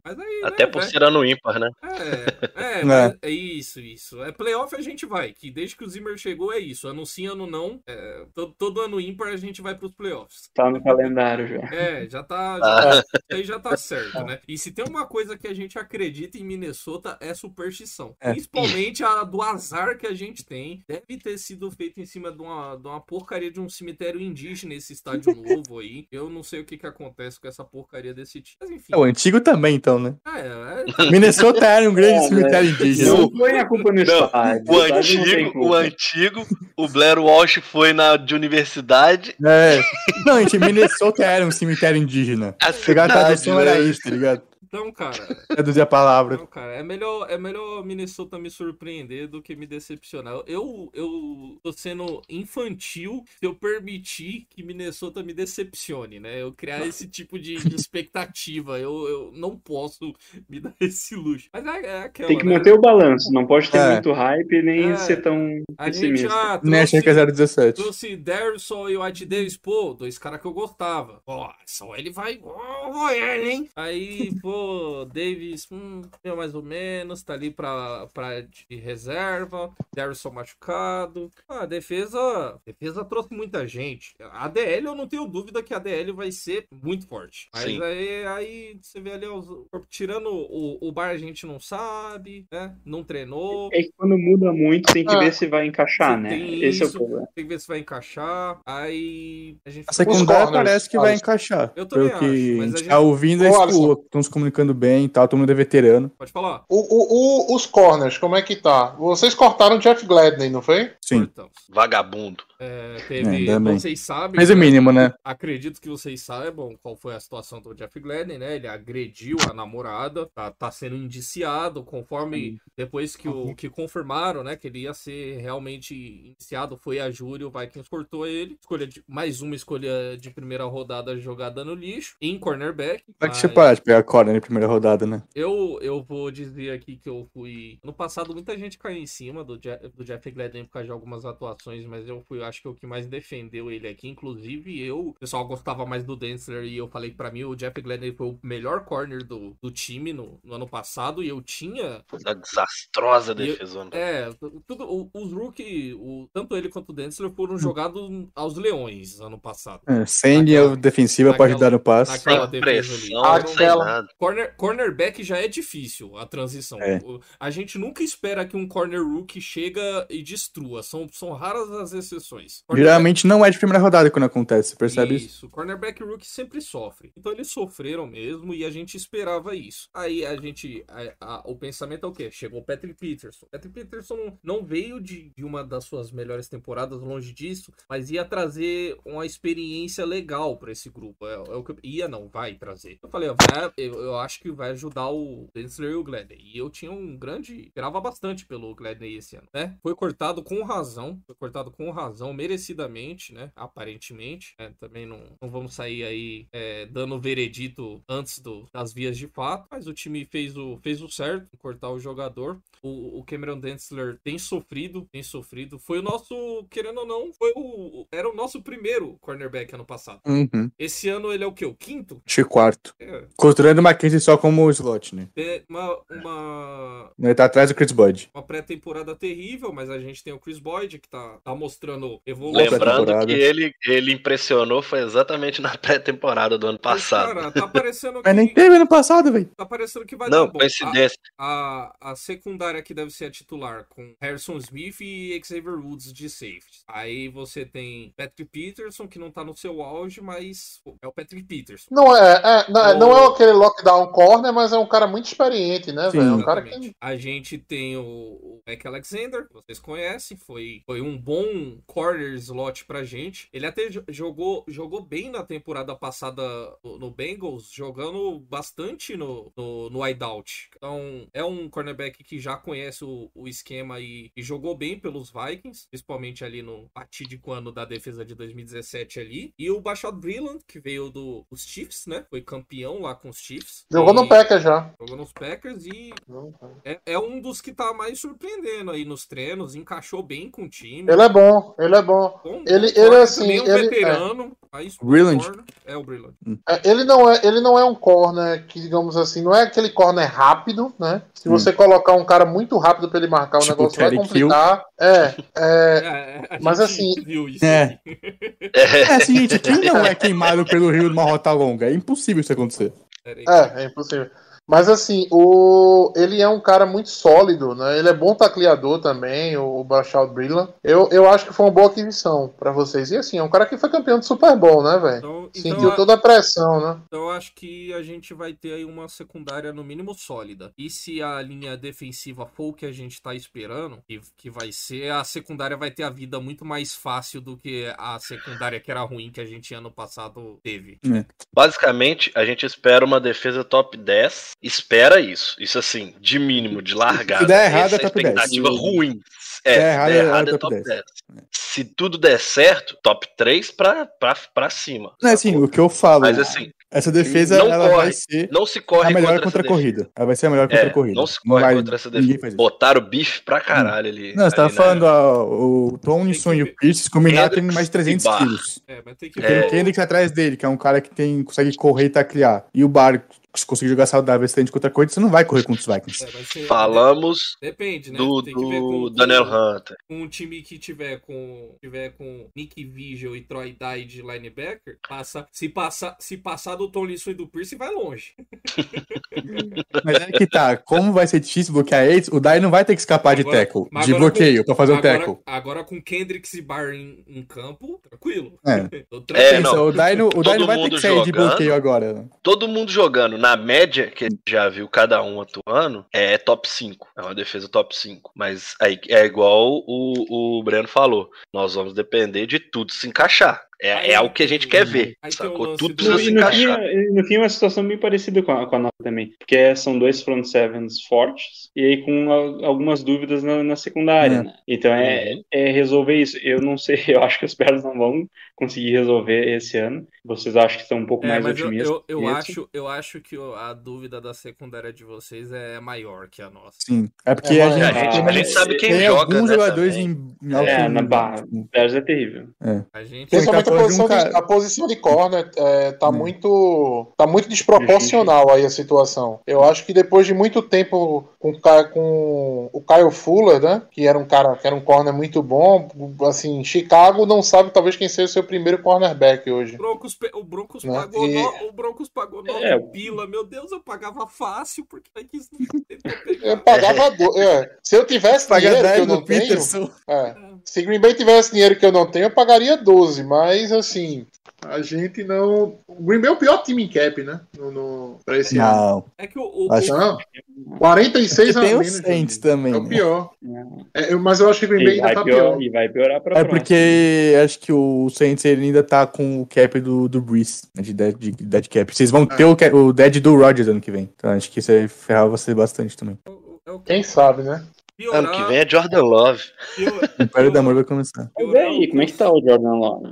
mas aí, né, Até por vai- ser ano ímpar, né? é, é, É. mas é isso, isso. É playoff a gente vai, que desde que o Zimmer chegou é isso. Ano sim, ano não. é, todo, todo ano ímpar a gente vai pros playoffs. Tá no calendário já. É, já tá. Ah. Já, isso aí já tá certo, né? E se tem uma coisa que a gente acredita em Minnesota é superstição. É. Principalmente a do azar que a gente tem. Deve ter sido feito em cima de uma, de uma porcaria de um cemitério indígena esse estádio novo aí. Eu não sei o que, que acontece com essa porcaria desse time. Mas enfim. É o antigo também, então, né? É, é, Minnesota era um grande É, cemitério indígena. Não põe a culpa no Não, estádio. O tem antigo, o antigo, o Blair Walsh foi na de universidade. É. Não, gente, Minnesota era um cemitério indígena. A Pegar a cidade, tradução né? era isso, tá ligado? Então, cara. Traduzir a palavra. Não, cara, é melhor, é melhor Minnesota me surpreender do que me decepcionar. Eu, eu tô sendo infantil se eu permitir que Minnesota me decepcione, né? Eu criar esse tipo de, de expectativa. Eu, eu não posso me dar esse luxo. Mas é, é aquela, Tem que né? manter o balanço, não pode ter É. muito hype nem É. ser tão A gente pessimista. é trouxe, 017. trouxe Darrison e White Davis, pô, dois caras que eu gostava. Ó, só ele vai. Ó, ele, hein? Aí, pô, Davis, hum, mais ou menos, tá ali pra, pra de reserva. Darrison machucado. Ah, a defesa. a defesa trouxe muita gente. A DL, eu não tenho dúvida que a DL vai ser muito forte. Mas Sim. aí, aí você vê ali, os, tirando o, o bar, a gente não sabe, né? Não treinou. É que quando muda muito, tem que Ah. ver se vai encaixar, Você né? tem Esse é o isso. problema. Tem que ver se vai encaixar. Aí a gente A fica- secundária parece que vai encaixar. Eu também acho, mas a gente tá ouvindo, é isso, Alisson. estão se comunicando bem e tal, todo mundo é veterano. Pode falar. O, o- o- os corners, como é que tá? Vocês cortaram o Jeff Gladney, não foi? Sim. Cortamos. Vagabundo. É, É, teve. bem. vocês sabem. Mas o né? mínimo, né? Acredito que vocês saibam qual foi a situação do Jeff Gladden, né? Ele agrediu a namorada, tá, tá sendo indiciado, conforme depois que, o, que confirmaram, né? Que ele ia ser realmente indiciado, foi a júri, o Vikings cortou ele. Escolha de, mais uma escolha de primeira rodada jogada no lixo, em cornerback. Vai que mas- você parar de pegar a corda na primeira rodada, né? Eu, eu vou dizer aqui que eu fui. No passado, muita gente caiu em cima do, Je- do Jeff Gladden por causa de algumas atuações, mas eu fui, acho que o que mais defendeu ele aqui. Inclusive, eu, o pessoal gostava mais do Densler e eu falei que pra mim o Jeff Gladden foi o melhor corner do, do time no, no ano passado e eu tinha. A desastrosa E- defesona. É, tudo, o- os rookie, o, tanto ele quanto o Densler foram jogados aos leões ano passado. É, sem linha defensiva pra ajudar no passe. naquela Sem defesa ali. pressão, Ah, aquela-. Corner, cornerback já é difícil a transição. É. A gente nunca espera que um corner rookie chega e destrua. São, são raras as exceções. Cornerback- Geralmente não é de primeira rodada quando acontece, percebe isso? isso, cornerback rookie sempre sofre. Então eles sofreram mesmo e a gente esperava isso. Aí a gente. a- a- o pensamento é o quê? Chegou o Patrick Peterson. Patrick Peterson não veio de, de uma das suas melhores temporadas, longe disso, mas ia trazer uma experiência legal pra esse grupo. É, é o que eu- ia, não, vai trazer. Eu falei, ó, vai- eu, eu eu acho que vai ajudar o Densler e o Gladney. E eu tinha um grande. Esperava bastante pelo Gladney esse ano, né? Foi cortado com razão. Foi cortado com razão, merecidamente, né? Aparentemente. né? Também não, não vamos sair aí é, dando veredito antes do, das vias de fato. Mas o time fez o, fez o certo em cortar o jogador. O, o Cameron Densler tem sofrido, tem sofrido. Foi o nosso, querendo ou não, foi o. Era o nosso primeiro cornerback ano passado. Uhum. Esse ano ele é o quê? O quinto? Acho quarto. É, Considerando o Mackenzie só como slot, né? é uma, uma, Ele tá atrás do Chris Bud. uma pré-temporada terrível, mas a gente tem o Chris Boyd que tá, tá mostrando evolução. Lembra- Lembrando que ele, ele impressionou foi exatamente na pré-temporada do ano Mas, passado. Cara, tá parecendo que, Mas nem teve ano passado, velho. tá parecendo que vai Não, dar bom. coincidência. A, a, a secundária que deve ser a titular, com Harrison Smith e Xavier Woods de safety. Aí você tem Patrick Peterson, que não tá no seu auge, mas pô, é o Patrick Peterson. Não é, é, não, é- O- não é aquele lockdown corner, mas é um cara muito experiente, né, velho? É um cara que. A gente tem o, o Mac Alexander, que vocês conhecem, foi, foi um bom corner slot pra gente. Ele até jo- jogou, jogou bem na temporada passada no, no Bengals, jogando bastante no, no, no wideout. Então, é um cornerback que já conhece o, o esquema e, e jogou bem pelos Vikings, principalmente ali no fatídico ano da defesa de 2017 ali. E o Bashad Brilland, que veio do, dos Chiefs, né? Foi campeão lá com os Chiefs. Jogou E- no Packers já. Jogou nos Packers e é, é um dos que tá mais surpreendendo aí nos treinos, encaixou bem com o time. Ele é bom, ele é bom. Bom, ele- bom ele, corner, assim, é um ele- veterano. Corner- É o Brilland. É, Ele não é, ele não é um corner que, digamos assim, não é aquele corner rápido, né? Se Hum. você colocar um cara muito rápido pra ele marcar, o Tipo negócio vai complicar. É, é, É, mas assim- Viu isso É. aí. É, seguinte, quem não é queimado pelo rio numa rota longa? É impossível isso acontecer. É, é impossível. Mas assim, o... ele é um cara muito sólido, né? Ele é bom tacleador também, o Brashad Brilland. Eu, eu acho que foi uma boa aquisição pra vocês. E assim, é um cara que foi campeão do Super Bowl, né, velho? Então, Sentiu então, toda a pressão, né? então eu acho que a gente vai ter aí uma secundária no mínimo sólida. E se a linha defensiva for o que a gente tá esperando, que, que vai ser, a secundária vai ter a vida muito mais fácil do que a secundária que era ruim que a gente ano passado teve. Basicamente, a gente espera uma defesa top 10. Espera isso. Isso assim, de mínimo, de largada. Se der errado, Essa é top 10. expectativa ruim. É, der se errado, der é errado, é top top 10. 10. Se tudo der certo, top 3 pra, pra, pra cima. Não, assim, o que eu falo, Mas assim, essa defesa não ela corre. vai ser não se a corre melhor contra, contra a corrida. Ela vai ser a melhor contra É, a corrida. não se corre vai- contra essa defesa. Botaram o bife pra caralho ali. Não, você tava ali na- falando, ó, o Tem e o Pierce combinar tem mais de 300 e Barr. quilos. É, mas tem que Tem É. o Kendrick atrás dele, que é um cara que tem, consegue correr e taclear. E o Bar, se conseguir jogar saudável excelente contra a corrida, você não vai correr contra os Vikings. É, ser- Falamos Depende, né? do, Tem que ver do com, Daniel com, Hunter. com um time que tiver com tiver com Nick Vigil e Troy Dye de linebacker, passa, se passar se passar do Tom Lisson e do Pierce vai longe. Mas é que tá, como vai ser difícil bloquear eles, o Dai não vai ter que escapar de Agora- tackle, mas de bloqueio, pra fazer o agora, tackle. agora com Kendricks e Barr em, em campo, tranquilo. É. É, não. O Dai não, o não vai ter que sair de jogando. bloqueio agora. Todo mundo jogando na média, que já viu cada um atuando, é top 5. É uma defesa top 5. Mas aí é igual o, o Breno falou. Nós vamos depender de tudo se encaixar. É, é algo que a gente quer ver. Aí Sacou? Tudo do- precisa se e no, fim, encaixar. é- no fim é uma situação bem parecida com a, com a nossa também. Porque são dois front sevens fortes e aí com a- algumas dúvidas na, na secundária, É. né? Então é, é resolver isso. Eu não sei, eu acho que os Bears não vão conseguir resolver esse ano. Vocês acham que estão um pouco É, mais mas eu, otimistas? eu, eu nisso? acho, eu acho que a dúvida da secundária de vocês é maior que a nossa. Sim. É porque É, a gente, A gente, a gente sabe quem tem joga. alguns né, jogadores também. em, em alto É, na barra. Tipo, Bears é terrível. A gente Principalmente a um posição, de, a posição de corner é, tá, Hum. muito, tá muito desproporcional aí a situação. Eu acho que depois de muito tempo com, com o Kyle Fuller, né? Que era um cara que era um corner muito bom. Assim, Chicago não sabe talvez quem seja o seu primeiro cornerback hoje. O Broncos, o Broncos Né? pagou, E- no- o Broncos pagou 9 É. pila. Meu Deus, eu pagava fácil porque tentou pegar. Eu pagava. do- é, se eu tivesse Paga dinheiro, que 10 eu não no tenho. Peterson. É, se Green Bay tivesse dinheiro que eu não tenho, eu pagaria 12, mas assim, a gente não. O Green Bay é o pior time em cap, né? No, no... Pra esse ano. Não. É que o, o, Acho- Não. 46 a Tem o menos. Saints gente. também, É o né? pior. É, eu- mas eu acho que o Green Bay E ainda tá pior, pior. e vai piorar pra É próxima. porque acho que o Saints ele ainda tá com o cap do, do Breeze, né, de dead, de dead cap. Vocês vão ter o, o dead do Rodgers ano que vem. Então acho que isso aí ferrar você bastante também. é Quem sabe, né? Piorar, Ano que vem é Jordan Love. pior- O Império do Amor vai começar. Mas e aí, como é que tá o Jordan Love?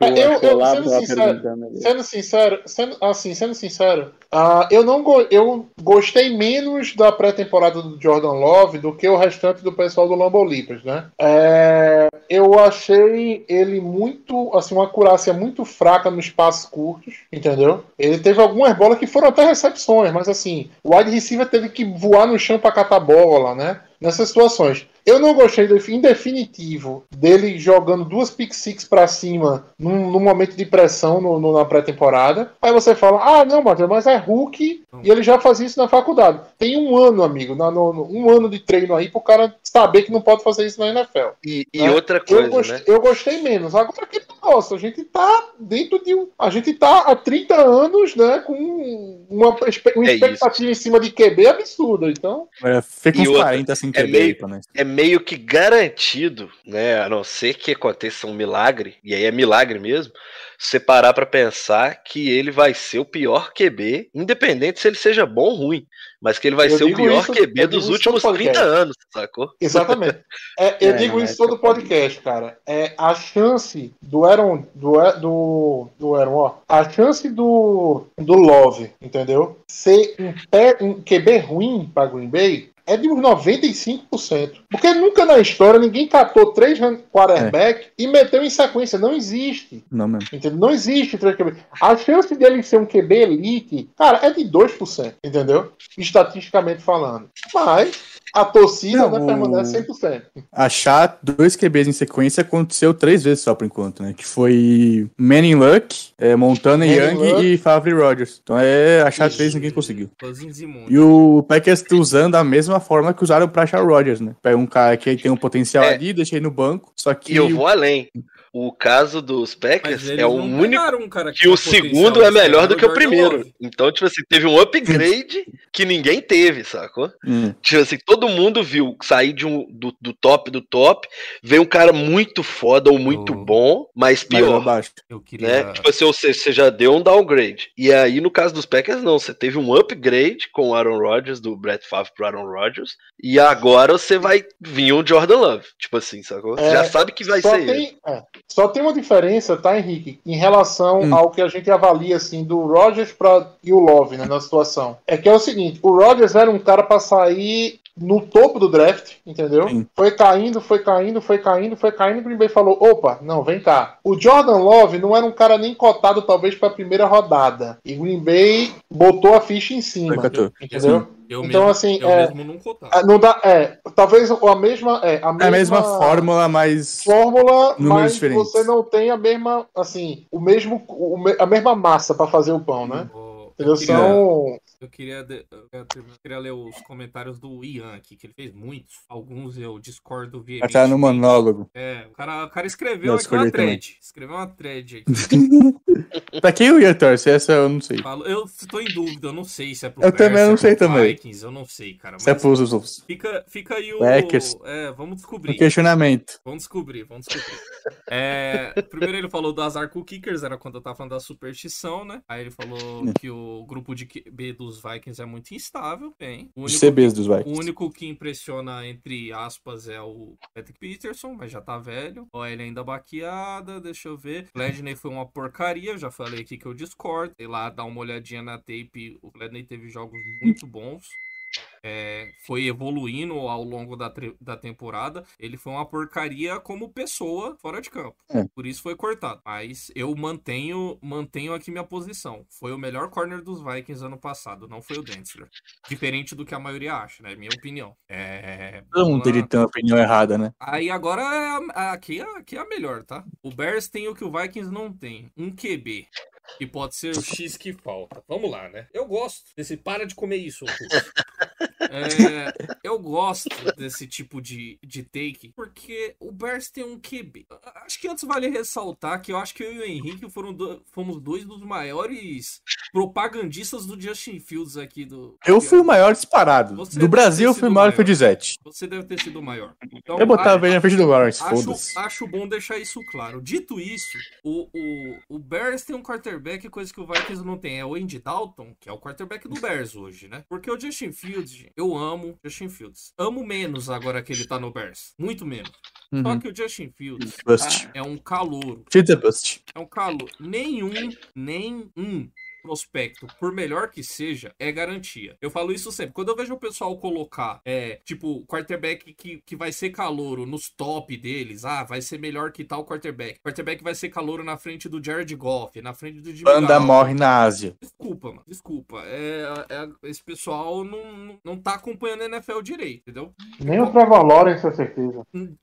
Eu- acho que eu, o Olavo sendo sincero. Sendo sincero, sendo, assim, sendo sincero, ah, eu não go- eu gostei menos da pré-temporada do Jordan Love do que o restante do pessoal do Leapers, né? É, eu achei ele muito, assim, uma acurácia muito fraca nos passos curtos, entendeu? Ele teve algumas bolas que foram até recepções, mas assim, o wide receiver teve que voar no chão para catar bola, né? Nessas situações. Eu não gostei, do- em definitivo, dele jogando duas pick six pra cima num, num momento de pressão no- no- na pré-temporada. Aí você fala, ah, não, Matheus, mas é Hulk e ele já fazia isso na faculdade. Tem um ano, amigo, na- no- no- um ano de treino aí pro cara saber que não pode fazer isso na NFL. E, e né? outra Eu coisa, gostei, né? eu gostei menos. Agora que nossa, a gente tá dentro de um. A gente tá há 30 anos, né, com uma, uma É expectativa em cima de QB absurda. Então, Agora fica E uns outra, 40 assim que é é meio- nós. É meio que garantido, né? A não ser que aconteça um milagre, e aí é milagre mesmo. Você parar pra pensar que ele vai ser o pior QB, independente se ele seja bom ou ruim, mas que ele vai Eu ser o pior isso- QB dos últimos todo 30 podcast. anos, sacou? Exatamente. É, eu É, digo isso é todo podcast, cara. É a chance do Aaron, do do, do Aaron, ó, a chance do do Love, entendeu? Ser um, pé, um QB ruim para Green Bay é de uns 95%. Porque nunca na história ninguém catou três quarterback e meteu em sequência. Não existe. Não mesmo. Entendeu? Não existe três QB. A chance dele ser um QB elite, cara, é de 2%, entendeu? Estatisticamente falando. Mas a torcida Não, né, o- permanece 100%. Achar dois QBs em sequência aconteceu três vezes só por enquanto, né? Que foi Manning Luck, é, Montana Manning Young Luck. e Favre Rogers. Então é achar Isso. três ninguém conseguiu. E o Packers tá usando a mesma forma que usaram pra achar o Rodgers, né? Pega um cara que tem um potencial É. ali, deixa ele no banco, só que E eu vou além. O caso dos Packers é o único um cara que tinha o segundo é melhor do que o primeiro. Love. Então, tipo assim, teve um upgrade que ninguém teve, sacou? Hum, Tipo assim, todo mundo viu sair de um, do, do top do top, veio um cara muito foda ou muito Oh. bom, mas pior. abaixo. Eu queria. Né? Tipo assim, ou seja, você já deu um downgrade. E aí, no caso dos Packers, não. Você teve um upgrade com o Aaron Rodgers, do Brett Favre pro Aaron Rodgers. E agora você vai vir um Jordan Love. Tipo assim, sacou? Você É, já sabe que vai ser ele. tem, é, só tem uma diferença, tá, Henrique? Em relação Hum. ao que a gente avalia, assim, do Rodgers pra, e o Love, né, na situação. É que é o seguinte, o Rodgers era um cara pra sair no topo do draft, entendeu? Sim. Foi caindo, foi caindo, foi caindo, foi caindo, o Green Bay falou, opa, não, vem cá. O Jordan Love não era um cara nem cotado, talvez, pra primeira rodada. E o Green Bay botou a ficha em cima, Foi catou. Eu Então, mesmo, assim, eu é- mesmo não Não dá, é, talvez a mesma, é, a mesma, É a mesma fórmula, mas. fórmula, Números mas diferentes. você não tem a mesma, assim, o mesmo, a mesma massa pra fazer o pão, né? Eu queria, São, eu, queria eu queria ler os comentários do Ian aqui, que ele fez muitos. Alguns eu discordo veementemente. tá no monólogo. É, o cara, o cara escreveu Eu aqui uma escolhi também. thread. Escreveu uma thread aqui. Pra quem o ia torcer? Essa eu não sei. Eu tô em dúvida, eu não sei se é pro Eu Bears, também não é sei também. Vikings, eu não sei, cara. Se é Mas pros os fica, fica aí o. Packers. É, vamos o descobrir. questionamento. Vamos descobrir, vamos descobrir. É, primeiro ele falou do azar com o Kickers, era quando eu tava falando da superstição, né? Aí ele falou Hum. que o grupo de QB dos Vikings é muito instável, bem. O único, CBs dos o Vikings. único que impressiona, entre aspas, é o Patrick Peterson, mas já tá velho. Ó, ele ainda baqueada, deixa eu ver. Gladney foi uma porcaria, eu já falei aqui que eu discordo. Sei lá, dá uma olhadinha na tape, o Gladney teve jogos muito bons. É, foi evoluindo ao longo da, da temporada. Ele foi uma porcaria como pessoa fora de campo. É. Por isso foi cortado. Mas eu mantenho, mantenho aqui minha posição. Foi o melhor corner dos Vikings ano passado, não foi o Densler. Diferente do que a maioria acha, né? Minha opinião. É, Todo mundo tem uma opinião errada, né? Aí agora é aqui, é, aqui é a melhor, tá? O Bears tem o que o Vikings não tem. Um QB. Que pode ser o X que falta. Vamos lá, né? Eu gosto desse. Para de comer isso. É, eu gosto desse tipo de, de take, porque o Bears tem um QB. Acho que antes vale ressaltar que eu acho que eu e o Henrique foram do- fomos dois dos maiores propagandistas do Justin Fields aqui do. Eu fui o maior disparado. Você Do Brasil, eu fui o maior. Fedizete. Você deve ter sido o maior. Então, Eu botava ele na frente do Lawrence, foda-se. acho bom deixar isso claro. Dito isso, o, o, o Bears tem um quarterback, coisa que o Vikings não tem. É o Andy Dalton, que é o quarterback do Bears hoje, né? Porque o Justin Fields, gente, eu amo Justin Fields. Amo menos agora que ele tá no Bears. Muito menos. Só Uhum. que o Justin Fields Bust. é um calouro. Cheats é bust. É um calor. Nenhum, nenhum prospecto, por melhor que seja, é garantia. Eu falo isso sempre. Quando eu vejo o pessoal colocar, é, tipo, quarterback que, que vai ser calouro nos top deles, ah, vai ser melhor que tal quarterback. Quarterback vai ser calouro na frente do Jared Goff, na frente do Jimmy Banda Garoppolo. morre na Ásia. Desculpa, mano. Desculpa. É, é- esse pessoal não, não- tá acompanhando a NFL direito, entendeu? Nem o Trevor Lawrence, com certeza.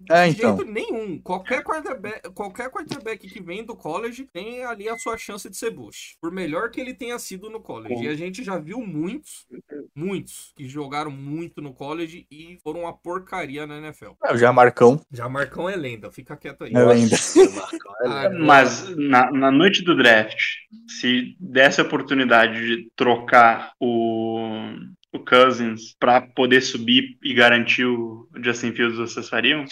É, De então. jeito nenhum. Qualquer quarterback, qualquer quarterback que vem do college tem ali a sua chance de ser Bush. Por melhor que ele tenha sido no college. E a gente já viu muitos, muitos que jogaram muito no college e foram uma porcaria na NFL. É, o Jamarcão Já Marcão é lenda, fica quieto aí. é lenda. Agora- Mas na, na noite do draft, se desse a oportunidade de trocar o, o Cousins pra poder subir e garantir o Justin Fields, vocês fariam?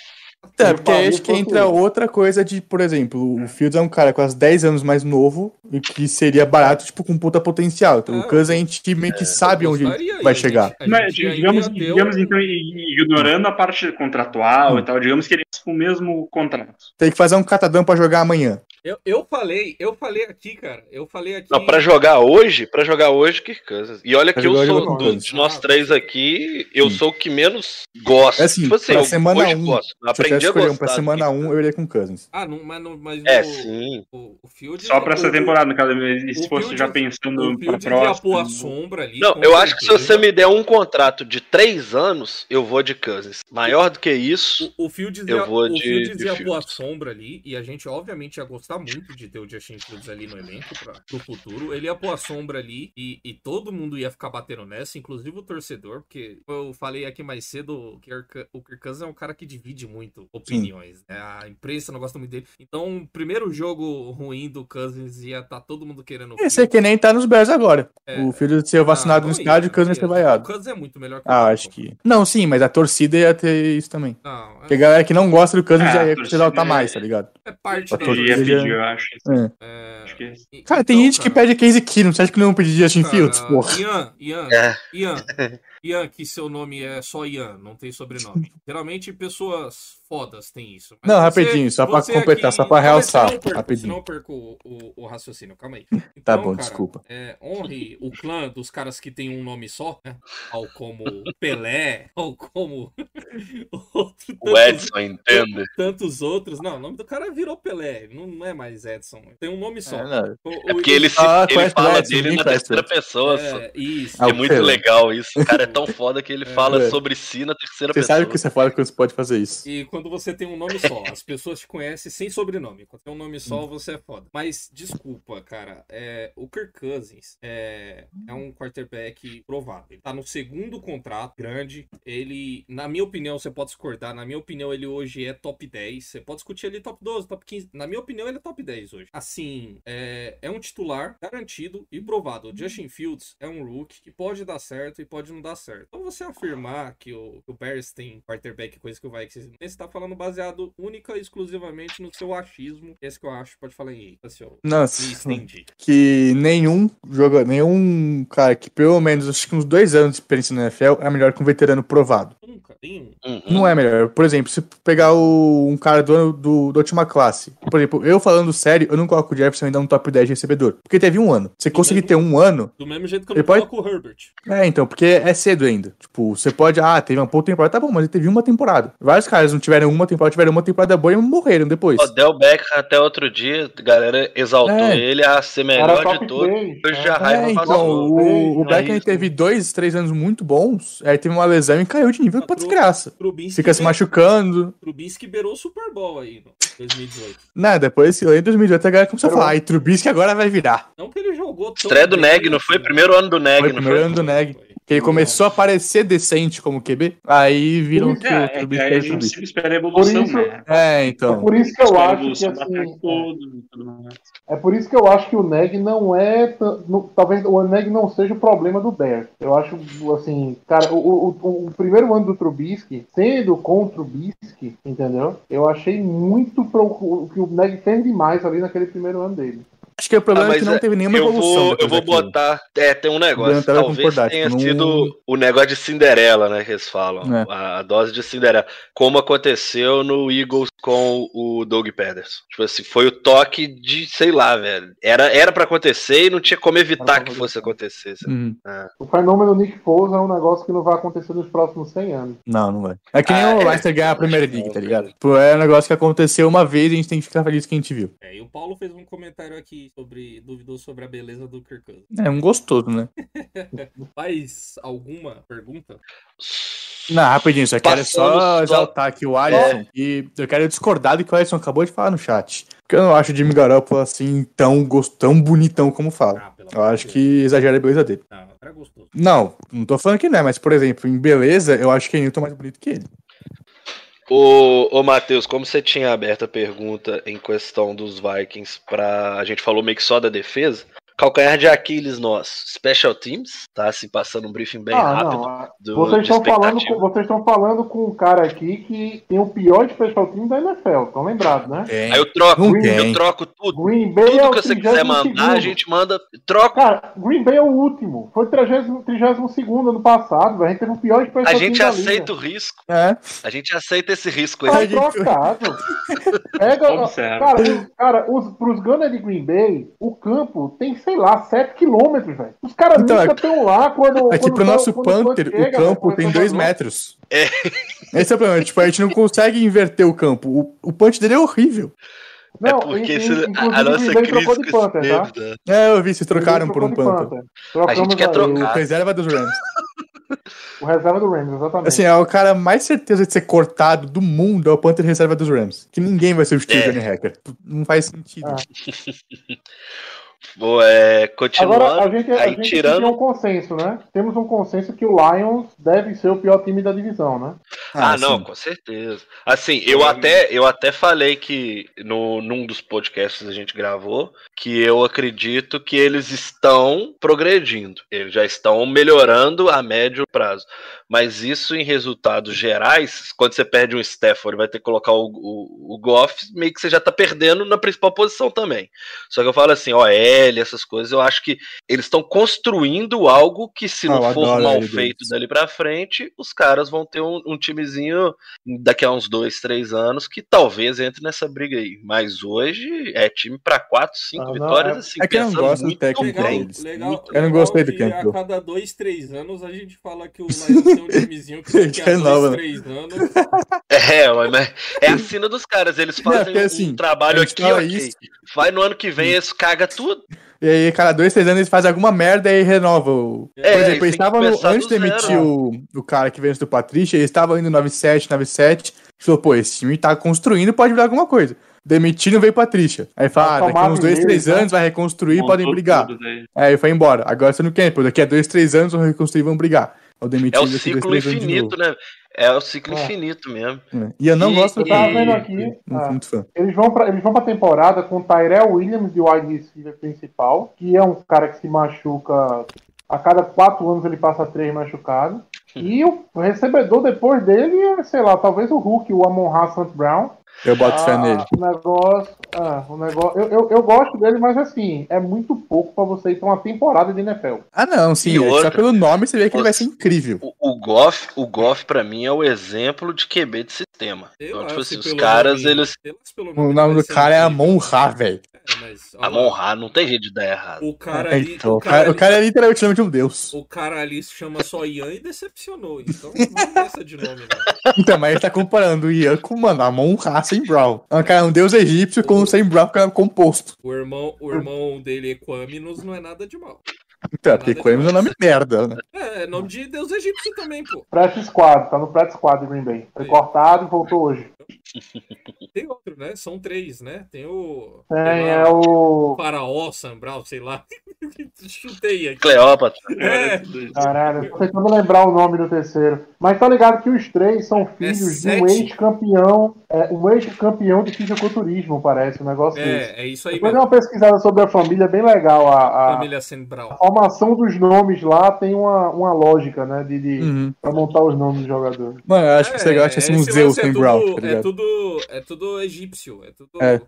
É, porque aí acho que entra outra coisa de, por exemplo, o Fields é um cara quase 10 anos mais novo e que seria barato, tipo, com puta potencial. Então É, o Cousins a gente meio que sabe onde ele aí, vai chegar. gente- Mas, digamos, ainda deu- digamos então, ignorando a parte contratual Hum. e tal, digamos que eles com o mesmo contrato. Tem que fazer um catadão pra jogar amanhã. Eu, eu falei, eu falei aqui, cara. Eu falei aqui. Não, pra jogar hoje, pra jogar hoje, Kirk Cousins. E olha Pra que eu sou, Kirk do- de nós Ah, três aqui, eu Sim. sou o que menos gosto. É assim, tipo assim, pra eu semana hoje um, gosto. Se Aprendi a gostar. um pra semana Kirk 1, eu iria com Cousins. Ah, não, mas, não, mas É, o, sim. o, o Field. Só pra essa o- temporada, no caso, e se fosse Fields- já pensando O pra próxima. pôr a sombra ali. Não, eu acho que se você me der um contrato de três anos, eu vou de Cousins. Maior do que isso, O, o Fields Eu ia, vou o de- Fields de ia Fields. pôr a sombra ali, e a gente obviamente ia gostar muito de ter o Justin Fields ali no elenco pra, pro futuro. Ele ia pôr a sombra ali e, e todo mundo ia ficar batendo nessa, inclusive o torcedor, porque eu falei aqui mais cedo que o Kirk- o Cousins é um cara que divide muito opiniões, né? A imprensa não gosta muito dele. Então, o primeiro jogo ruim do Cousins ia estar todo mundo querendo o Esse é que nem tá nos Bears agora. É. O filho de ser vacinado Ah, no estádio, o Cousins ser ia. vaiado. O Cousins é muito melhor que o Ah, acho que. Não, sim, mas a torcida ia ter isso também. Não, Porque a galera que não gosta do Cousins Ah, já ia exaltar é- mais, tá ligado? é parte da torcida pedir, eu acho. É. É, Acho que Cara, tem então, gente que cara, pede Case Keenum. Você acha que não pedir Justin cara, Fields? Porra. Ian, Ian, É. Ian, Ian, que seu nome é só Ian, não tem sobrenome. Geralmente pessoas fodas têm isso. Mas Não, você- rapidinho, só pra completar, só pra realçar, senão perco- rapidinho. Senão eu perco o, o- o raciocínio, calma aí. Tá Então, bom, cara, desculpa. É, honre o clã dos caras que tem um nome só, né? Tal como Pelé, ou como outro o tantos- Edson entende. tantos outros. Não, o nome do cara virou Pelé, não, não é mais Edson. Tem um nome só. É. O- É o- porque ele, se, Ah, ele o fala Edson, dele na o terceira pessoa. só. É, isso. Ah, É o muito Pelé. legal isso. O cara é tão foda que ele fala É. sobre si na terceira Você pessoa. sabe que você fala que você pode fazer isso. E quando você tem um nome só, as pessoas te conhecem sem sobrenome. Quando tem um nome só, Hum. você é foda. Mas, desculpa, cara. É, o Kirk Cousins é, é um quarterback provado. Ele tá no segundo contrato grande. Ele, na minha opinião, você pode discordar. Na minha opinião, ele hoje é top 10. Você pode discutir ele top 12, top 15. Na minha opinião, ele é top 10 hoje. Assim, é, é um titular garantido e provado. O Justin Fields é um rookie que pode dar certo e pode não dar certo. Então, você afirmar que o, que o Bears tem quarterback, coisa que o Vikings você está falando baseado única e exclusivamente no seu achismo. Esse que eu acho, pode falar aí, assim, Nossa, estendi. que nenhum joga, nenhum cara que pelo menos acho que uns dois anos de experiência no NFL é melhor que um veterano provado. Nunca tem um. Uhum. Não é melhor. Por exemplo, se pegar o, um cara do, ano- do, da última classe. Por exemplo, eu falando sério, eu não coloco o Jefferson ainda no top 10 de recebedor. Porque teve um ano. Você conseguir ter um ano. Do mesmo jeito que eu Ele não pode- coloco o Herbert. É, então, porque é cedo ainda. Tipo, você pode. Ah, teve uma temporada. Tá bom, mas ele teve uma temporada. Vários caras não tiveram uma temporada, tiveram uma temporada boa e morreram depois. Odell Beckham até outro dia, a galera exaltou É. ele a ser Era melhor top de todos. Hoje já É. raiva É, passou. então, o, o É Beckham teve dois, três anos muito bons, aí teve uma lesão e caiu de nível pra Trou- desgraça. Trubisky Fica se machucando. Trubisky beirou o Super Bowl aí, no 2018. Não, depois, em 2018, a galera começou a Era falar, ai, Trubisky agora vai virar. Não que ele jogou Estreia do Neg, não foi? assim. Primeiro ano do Neg, Foi não primeiro foi? ano do Neg. Que ele começou a parecer decente como QB, aí viram É, que é, o Trubisky aí era a o gente Trubisky. sempre espera a evolução, isso- né? É, É então. por isso que eu a acho que assim, todo é por isso que eu acho que o Neg não é no- talvez o Neg não seja o problema do Bears. Eu acho assim, cara, o, o, o- o primeiro ano do Trubisky, sendo com o Trubisky, entendeu? Eu achei muito pro, o que o Neg fez demais ali naquele primeiro ano dele. Acho que o problema Ah, é que mas não é- teve nenhuma eu evolução. vou, eu vou daquilo. botar. É, tem um negócio. Talvez tenha tipo, não- sido o negócio de Cinderela, né? Que eles falam. É. A, a dose de Cinderela. Como aconteceu no Eagles com o Doug Pederson. Tipo assim, foi o toque de, sei lá, velho. Era, era pra acontecer e não tinha como evitar que fosse acontecer. sabe? Uhum. O fenômeno Nick Foles é um negócio que não vai acontecer nos próximos 100 anos. Não, não vai. É que nem Ah, o é. Leicester ganhar a primeira liga, tá ligado? Pô, é um negócio que aconteceu uma vez e a gente tem que ficar feliz que a gente viu. É, e o Paulo fez um comentário aqui sobre. duvidou sobre a beleza do Kirk Cousins. É um gostoso, né? Mais alguma pergunta? Não, rapidinho, só quero só só- exaltar aqui o Alisson. E eu quero discordar do que o Alisson acabou de falar no chat. Porque eu não acho o Jimmy Garoppolo assim tão, gost... tão bonitão como fala. Ah, Eu acho de que Deus. exagera a beleza dele. Gostoso. Não, não tô falando que não é, mas por exemplo, em beleza, eu acho que Newton é mais bonito que ele. Ô, ô Matheus, como você tinha aberto a pergunta em questão dos Vikings pra. A gente falou meio que só da defesa. Calcanhar de Aquiles nosso. Special Teams, tá? Se passando um briefing bem ah, rápido. não. ah, do- Vocês de estão falando, com, vocês estão falando com um cara aqui que tem o pior special team da NFL, estão lembrados, né? Tem. Aí eu troco, Não eu troco tudo. Green Bay é Tudo o que você quiser mandar, a 32º. gente manda. Troca. Cara, Green Bay é o último. Foi 32 ano passado. A gente teve o pior special A gente aceita o risco. É. A gente aceita esse risco Tá aí. trocado. Pega, Observa. cara, os, cara os, pros Gunners de Green Bay, o campo tem, sei lá, 7 quilômetros, velho. Os caras Então, nunca é- estão lá quando. Aqui quando pro tá- nosso quando Panther, chega, o campo velho, tem começa a 2 jogar. metros. Esse é o problema. Tipo, a gente não consegue inverter o campo. O, o punch dele é horrível. É Não, porque e- e- a, nossa crise trocou de Panther, tá? medo, né? É, eu vi, vocês trocaram por um de Panther. A gente Trocamos quer trocar. O reserva dos Rams. O, o reserva do Rams, exatamente. Assim, é o cara mais certeza de ser cortado do mundo é o Panther reserva dos Rams. Que ninguém vai substituir É. o Johnny Hacker. Não faz sentido. Ah. É, continuando. Agora, a gente, a aí gente tirando- tem um consenso, né? Temos um consenso que o Lions deve ser o pior time da divisão, né? Ah, não, sim. com certeza. Assim, eu até, eu até falei que no, num dos podcasts que a gente gravou que eu acredito que eles estão progredindo. Eles já estão melhorando a médio prazo. Mas isso em resultados gerais, quando você perde um Stafford vai ter que colocar o, o, o Goff, meio que você já tá perdendo na principal posição também. Só que eu falo assim, OL, essas coisas, eu acho que eles estão construindo algo que se Ah, não for mal feito dali pra frente, os caras vão ter um, um timezinho daqui a uns dois, três anos que talvez entre nessa briga aí. Mas hoje é time pra quatro, cinco não, vitórias, é- assim, é que eu não gosto do técnico bem. deles. legal, Eu não legal gostei do Campbell. A cada dois, três anos a gente fala que o Lions tem um timezinho que daqui a Renova, dois, né? três anos. É, mas é a sina dos caras. Eles fazem porque, um assim, trabalho gente aqui, fala ok. isso. Vai no ano que vem, eles caga tudo. E aí, cada dois, três anos, eles fazem alguma merda e renova. O... É, Por exemplo, eles estavam antes de demitir o, o cara que veio antes do Patrícia, eles estavam indo 97, 97. Falou, pô, esse time tá construindo, pode virar alguma coisa. Demitindo veio Patrícia. Aí fala, ah, Tá daqui a uns dois, três né? anos vai reconstruir, Montou podem brigar. Aí foi embora. Agora você não quer, daqui a dois, três anos vão reconstruir e vão brigar. Ou demitir É o dois, ciclo de infinito, né? É o ciclo É. infinito mesmo. É. E eu não E- gosto do tava vendo aqui, Não ah. sou muito fã. Eles vão pra, eles vão pra temporada com o Tyrell Williams de wide receiver principal, que é um cara que se machuca. A cada quatro anos ele passa três machucados. E o recebedor depois dele é, sei lá, talvez o Hulk, o Amon Hassan Brown. Eu boto fé Ah, nele. O negócio. Ah, o negócio eu, eu, eu gosto dele, mas assim, é muito pouco pra você ir pra uma temporada de NFL. Ah, não, sim. E é Só pelo nome você vê que ele vai ser incrível. O, o Goff, o Goff para mim é o exemplo de QB de sistema. Eu Então, tipo assim, os caras, nome- eles. O nome do cara é. Amon Ra, velho. É, mas, A olha lá, Monra, não tem jeito de dar errado. O cara ali. Então, o o cara cara, o ali- cara é literalmente o nome de um deus. O cara ali se chama só Ian e decepcionou. Então vamos nessa de nome, né? Então, mas ele tá comparando o Ian com, mano, Amon Ra sem Brown. É um cara, um deus egípcio com o sem Brown que é composto. O irmão, o irmão dele, Equaminos, não é nada de mal. Então, porque Coimbra é um nome merda, né? É, é nome de deus egípcio também, pô. Practice Squad, tá no Practice Squad de Green Bay. Foi cortado e voltou hoje. Tem outro, né? São três, né? Tem o. Tem, lá, é o. Faraó, Sambral, sei lá. chutei aqui. Cleópatra. É, Caralho, tô tentando lembrar o nome do terceiro. Mas tá ligado que os três são filhos de um ex-campeão, é, um ex-campeão de fisiculturismo, parece, um negócio desse. é, é isso aí Depois mesmo. uma pesquisada sobre a família, é bem legal. A, a- Família Sembral. a formação dos nomes lá tem uma, uma lógica, né? De, de, Uhum. pra montar os nomes dos jogadores. Mano, eu acho que você gosta desse esse museu é tudo, tá é tudo É tudo egípcio. É tudo. É.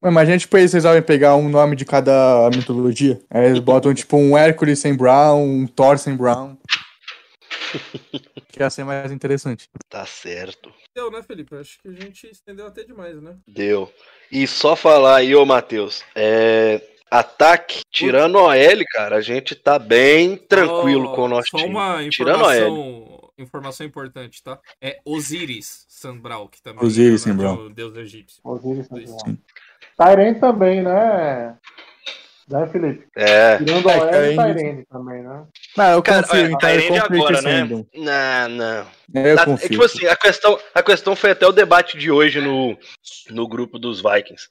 Mas a gente depois vocês resolvem pegar um nome de cada mitologia. Aí eles botam tipo um Hércules sem Brown, um Thor sem Brown. Que ia ser mais interessante. Tá certo. Deu, né, Felipe? Acho que a gente estendeu até demais, né? Deu. E só falar aí, ô Matheus, é, ataque, tirando o OL, cara, a gente tá bem tranquilo Só- com o nosso Só time. uma Tirando o OL. Informação, importante, tá? É Osiris Sandbral, que também Osiris é o deus egípcio. Osiris. Santos. Tyrene também, né? Né, Felipe? É. Tirando a É, Tyrene também, né? Não, eu Cara, confio, então eu Tyrande confio agora, né? Sandon. Não, não. Eu é confio. tipo assim, a questão, a questão foi até o debate de hoje no, no grupo dos Vikings.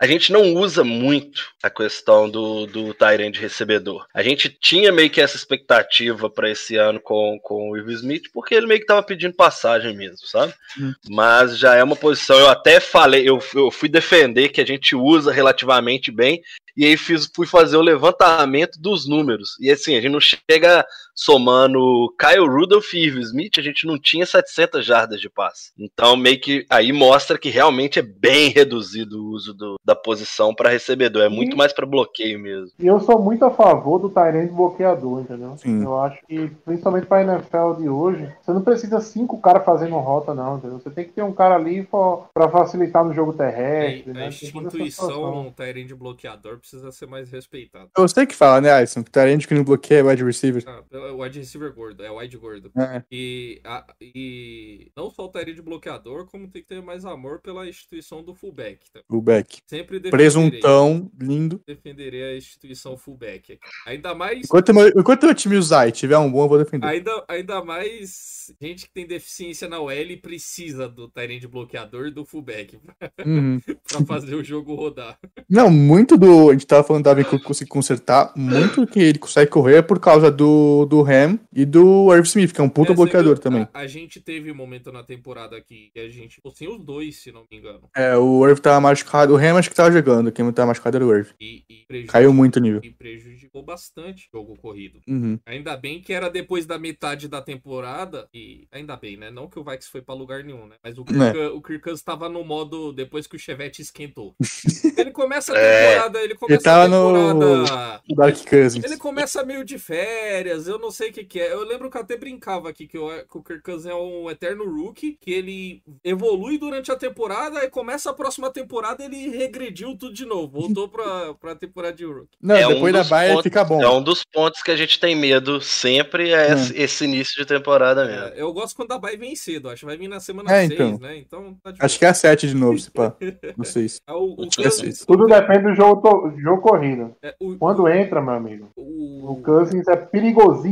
A gente não usa muito a questão do, do Tyrande recebedor. A gente tinha meio que essa expectativa para esse ano com, com o Will Smith, porque ele meio que tava pedindo passagem mesmo, sabe? Hum. Mas já é uma posição, eu até falei, eu, eu fui defender que a gente usa relativamente bem, e aí fiz, fui fazer o levantamento dos números. E assim, a gente não chega somando Kyle Rudolph e Irv Smith, a gente não tinha 700 jardas de passe. Então, meio que aí mostra que realmente é bem reduzido o uso do- da posição para recebedor. É muito E- mais para bloqueio mesmo. E eu sou muito a favor do Tyrene bloqueador, entendeu? Sim. Eu acho que, principalmente pra NFL de hoje, você não precisa cinco caras fazendo rota, não, entendeu? Você tem que ter um cara ali pra, pra facilitar no jogo terrestre, a né? Essa situação. instituição Tyrande bloqueador precisa ser mais respeitada. Eu sei que fala, né, Alisson? Tarente que não bloqueia é wide receiver. Ah, é o wide receiver gordo, é o wide gordo. É. E, a- e não só o Tyrande bloqueador, como tem que ter mais amor pela instituição do fullback. Tá? O back. Sempre Presuntão, lindo. defenderei a instituição fullback. Ainda mais Enquanto meu, enquanto meu time usar e tiver um bom, eu vou defender. Ainda, ainda mais gente que tem deficiência na OL precisa do Tyrande bloqueador e do fullback Uhum. pra fazer o jogo rodar. Não, muito do. A gente tava falando da Cook conseguir consertar. Muito que ele consegue correr é por causa do, do Ham e do Irv Smith, que é um puta É, bloqueador viu, também. A, a gente teve um momento na temporada que a gente ficou sem os dois, se não me engano. É, o Irv tava machucado. O Ham acho que tava jogando. Quem tava machucado era o Irv. E, e Caiu muito o nível. e prejudicou bastante o jogo corrido. Uhum. Ainda bem que era depois da metade da temporada. E ainda bem, né? Não que o Vikes foi pra lugar nenhum, né? Mas o Kirk, o Kirk Cousins tava no modo depois que o Chevette esquentou. Ele começa a É. temporada, ele começa tava a no- temporada. Dark Cousins. Ele começa meio de férias, eu não sei o que, que é. Eu lembro que eu até brincava aqui que, o que o Kirk Cousins é um eterno rookie, que ele evolui durante a temporada, e começa a próxima temporada ele regrediu tudo de novo. Voltou pra, pra temporada de rookie. Não, É um depois da dos baia pontos- fica bom. É um dos pontos que a gente tem medo sempre, é esse, esse início de temporada mesmo. É, eu gosto quando a Bay vem cedo, acho que vai vir na semana É, 6, então. né? Então tá de Acho que é a 7 de novo, se pá. Não sei se. É o, o, é Cousins-. Tudo depende do jogo, to- jogo corrido. é, o, Quando entra, meu amigo, o, o Cousins é perigosíssimo.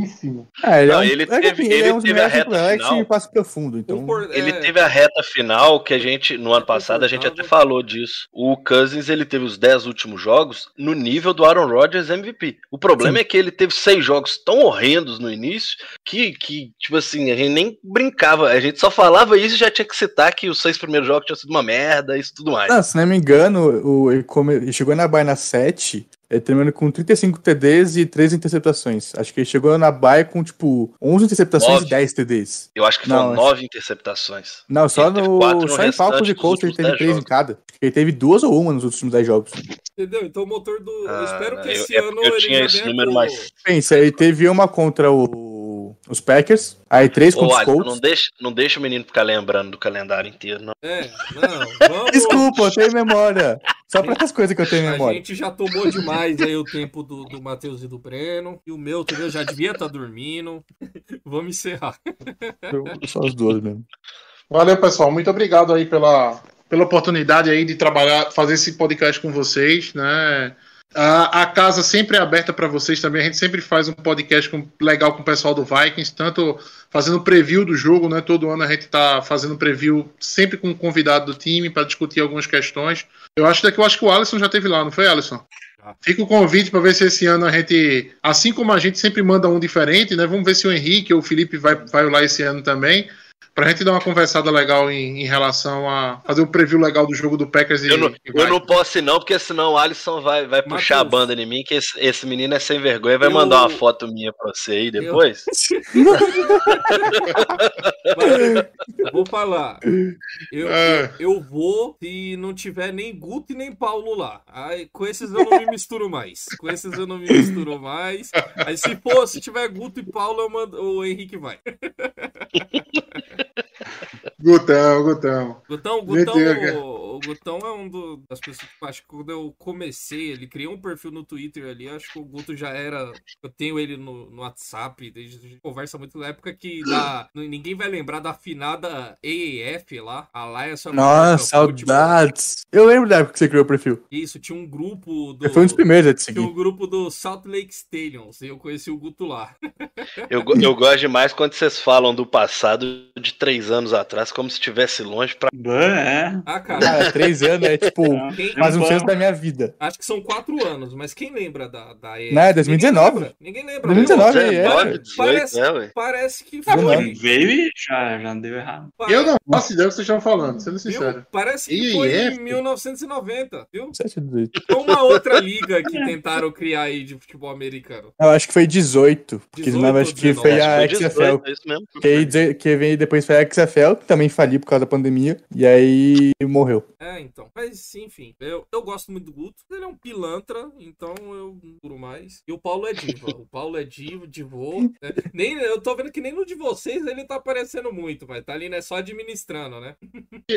É, ele, Não, é um, ele é teve- assim, ele ele é um teve a reta final. e passa profundo. Então, compor- Ele é, teve a reta final que a gente, no ano passado, a gente até falou disso. O Cousins, ele teve os 10 últimos jogos no nível do Aaron Rodgers MVP. O problema é que ele teve seis jogos tão horrendos no início que, que, tipo assim, a gente nem brincava. A gente só falava isso e já tinha que citar que os seis primeiros jogos tinham sido uma merda, isso tudo mais. Não, se não me engano, o, ele, come- ele chegou na baia na 7, ele terminou com 35 TDs e 3 interceptações. Acho que ele chegou na baia com, tipo, 11 interceptações Nove. e 10 TDs. Eu acho que foram acho- nove interceptações. Não, só no, só em Falcons e dos Colts ele teve 10 3 em cada. Ele teve duas ou uma nos últimos 10 jogos. Entendeu? Então o motor do. eu Ah, espero que eu- esse é ano eu ele tinha já esse número mais. Pensa, ele teve uma contra o- os Packers, aí três Ô, contra os Alisson, Colts. não deixa, não deixa o menino ficar lembrando do calendário inteiro, não. É, não, vamos. Desculpa, eu tenho memória. Só pra essas coisas que eu tenho A memória. gente já tomou demais aí o tempo do, do Matheus e do Breno. E o meu, entendeu? Já devia estar dormindo. Vamos encerrar. Só as duas mesmo. Valeu, pessoal. Muito obrigado aí pela, pela oportunidade aí de trabalhar, fazer esse podcast com vocês, né? A, a casa sempre é aberta para vocês também. A gente sempre faz um podcast com- legal com o pessoal do Vikings, tanto fazendo preview do jogo, né? Todo ano a gente tá fazendo preview sempre com um convidado do time para discutir algumas questões. Eu acho que eu acho que o Alisson já teve lá, não foi, Alisson? Fica o convite para ver se esse ano a gente, assim como a gente sempre manda um diferente, né? Vamos ver se o Henrique ou o Felipe vai, vai lá esse ano também. Pra gente dar uma conversada legal em, em relação a fazer um preview legal do jogo do Packers e, Eu não, e eu não posso ir não, porque senão o Alisson vai, vai puxar a banda em mim, que esse, esse menino é sem vergonha, vai Eu- mandar uma foto minha pra você aí depois. Mas, vou falar. Eu, É. eu, eu vou se não tiver nem Guto e nem Paulo lá. Aí, com esses eu não me misturo mais. Com esses eu não me misturo mais. Aí se for, se tiver Guto e Paulo, eu mando, o Henrique vai. Gutão, Gutão. Gutão, o Gutão, o, o Gutão é um do- das pessoas que acho que quando eu comecei, ele criou um perfil no Twitter ali, acho que o Guto já era. Eu tenho ele no, no WhatsApp, desde a gente conversa muito na época que dá, ninguém vai lembrar da afinada EAF lá, a Alliance of Nossa, American Football. saudades. Eu lembro da época que você criou o perfil. Isso, tinha um grupo do. Fui um dos primeiros a te Tinha um seguir. grupo do Salt Lake Stallions, e eu conheci o Guto lá. Eu, eu gosto demais quando vocês falam do passado de três anos atrás, como se estivesse longe pra. É. Ah, cara. Cara, três anos é tipo Quem- quase um sexto da minha vida. Acho que são quatro anos, mas quem lembra da, da EAF? Não, é 2019. Ninguém lembra. Ninguém lembra. 2019 Pô, aí, é. 19, 18, Parece, né, parece que Ah, foi. veio e já, já deu errado. Eu não faço ideia do que vocês estão falando, sendo Viu? sincero. Parece que Ih, foi é, em 1990, viu? 7 e 18. Foi uma outra liga que tentaram criar aí de futebol americano. Eu acho que foi 18. Porque 18 19 ou acho que 19? foi a que XFL. 18, é. Que, que veio depois foi a XFL, que também faliu por causa da pandemia. E aí morreu. É, então. Mas, enfim, eu, eu gosto muito do Guto. Ele é um pilantra, então eu não duro mais. E o Paulo é diva. O Paulo é diva, divô. né? Nem, eu tô vendo que nem no de vocês ele tá aparecendo muito, mas tá ali, né? Só administrando, né?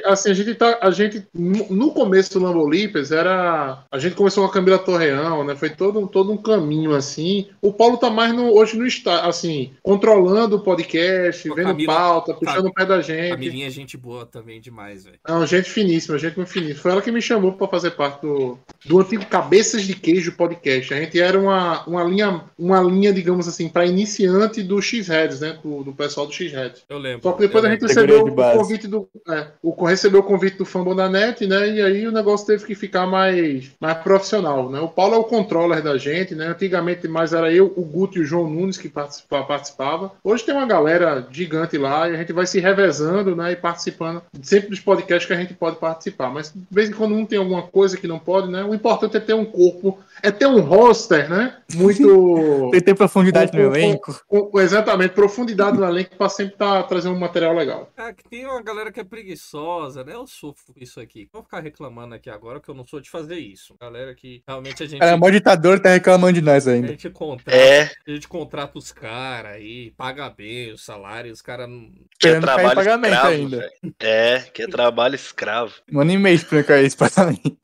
Assim, a gente tá. A gente, no começo do Lambo Leapers, era. A gente começou com a Camila Torreão, né? Foi todo, um- todo um caminho assim. O Paulo tá mais no, hoje no está, assim, controlando o podcast, vendo Camila- pauta, puxando o pé da gente. Camilinha é gente boa também demais, velho. Não, gente finíssima, gente muito finíssima. Foi ela que me chamou para fazer parte do, do antigo Cabeças de Queijo podcast. A gente era uma, uma linha, uma linha, digamos assim, para iniciante do X-Heads, né? Do, do pessoal do X-Heads. Eu lembro. Só que depois a gente lembro. recebeu o convite do. É, o, recebeu o convite do Fambonanet, né? E aí o negócio teve que ficar mais, mais profissional, né? O Paulo é o controller da gente, né? Antigamente mais era eu, o Guto e o João Nunes que participa, participava. Hoje tem uma galera gigante lá e a gente vai se revezando, né? E participando sempre dos podcasts que a gente pode participar. Mas de vez em quando um tem alguma coisa que não pode, né? O importante é ter um corpo, é ter um roster, né? Muito. Tem que ter profundidade Com- no com- elenco. com- exatamente, profundidade no elenco para sempre estar trazendo um material legal. Ah, que tem uma galera que é preguiçosa, né? Eu sofro isso aqui. Vou ficar reclamando aqui agora que eu não sou de fazer isso. Galera que realmente a gente. Cara, o ditador tá reclamando de nós A ainda. gente contrata, É, a gente contrata os caras aí, paga bem o salário, os caras não. que é Esperando cair trabalho pagamento escravo, ainda. É, que é trabalho escravo. Um ano e meio esperando cair esse pagamento.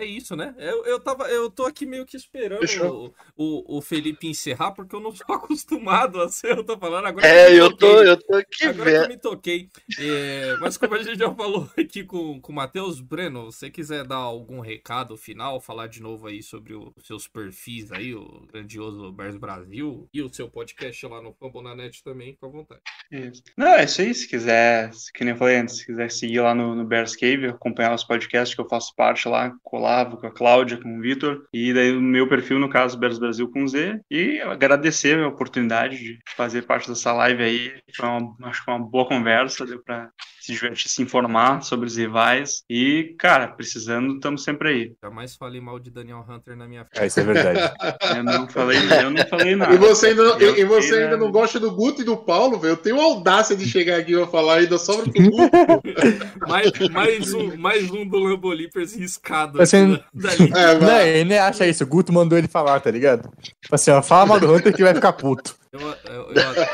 É isso, né? Eu, eu, tava, eu tô aqui meio que esperando o, o, o Felipe encerrar, porque eu não sou acostumado a ser, eu tô falando agora. que É, me eu tô, eu tô aqui Agora que eu vendo. me toquei. É, mas como a gente já falou aqui com, com o Matheus Breno, se você quiser dar algum recado final, falar de novo aí sobre o- os seus perfis aí, o grandioso Bears Brasil e o seu podcast lá no Fambonanet também, fica à vontade. Isso. Não, é isso aí. Se quiser, se- que nem eu falei antes, se quiser seguir lá no, no Bears Cave, acompanhar os podcasts que eu faço parte lá, com o Olavo, com a Cláudia, com o Vitor. E daí o meu perfil, no caso, Bears Brasil com Z. E agradecer a oportunidade de fazer parte dessa live aí. Foi uma, acho que uma boa conversa, deu pra se divertir, se informar sobre os rivais. E, cara, precisando, estamos sempre aí. Jamais falei mal de Daniel Hunter na minha frente. É, isso é verdade. Eu não falei, eu não falei nada. E você ainda, Eu e você ainda né? não gosta do Guto e do Paulo, velho? Eu tenho audácia de chegar aqui e falar ainda sobra pro Guto. mais, mais, um, mais um do Lambolipers riscado. Linha. É, Não, ele nem acha isso. O Guto mandou ele falar, tá ligado? Tipo assim, ó, fala mal do Hunter que vai ficar puto. Eu, eu- eu-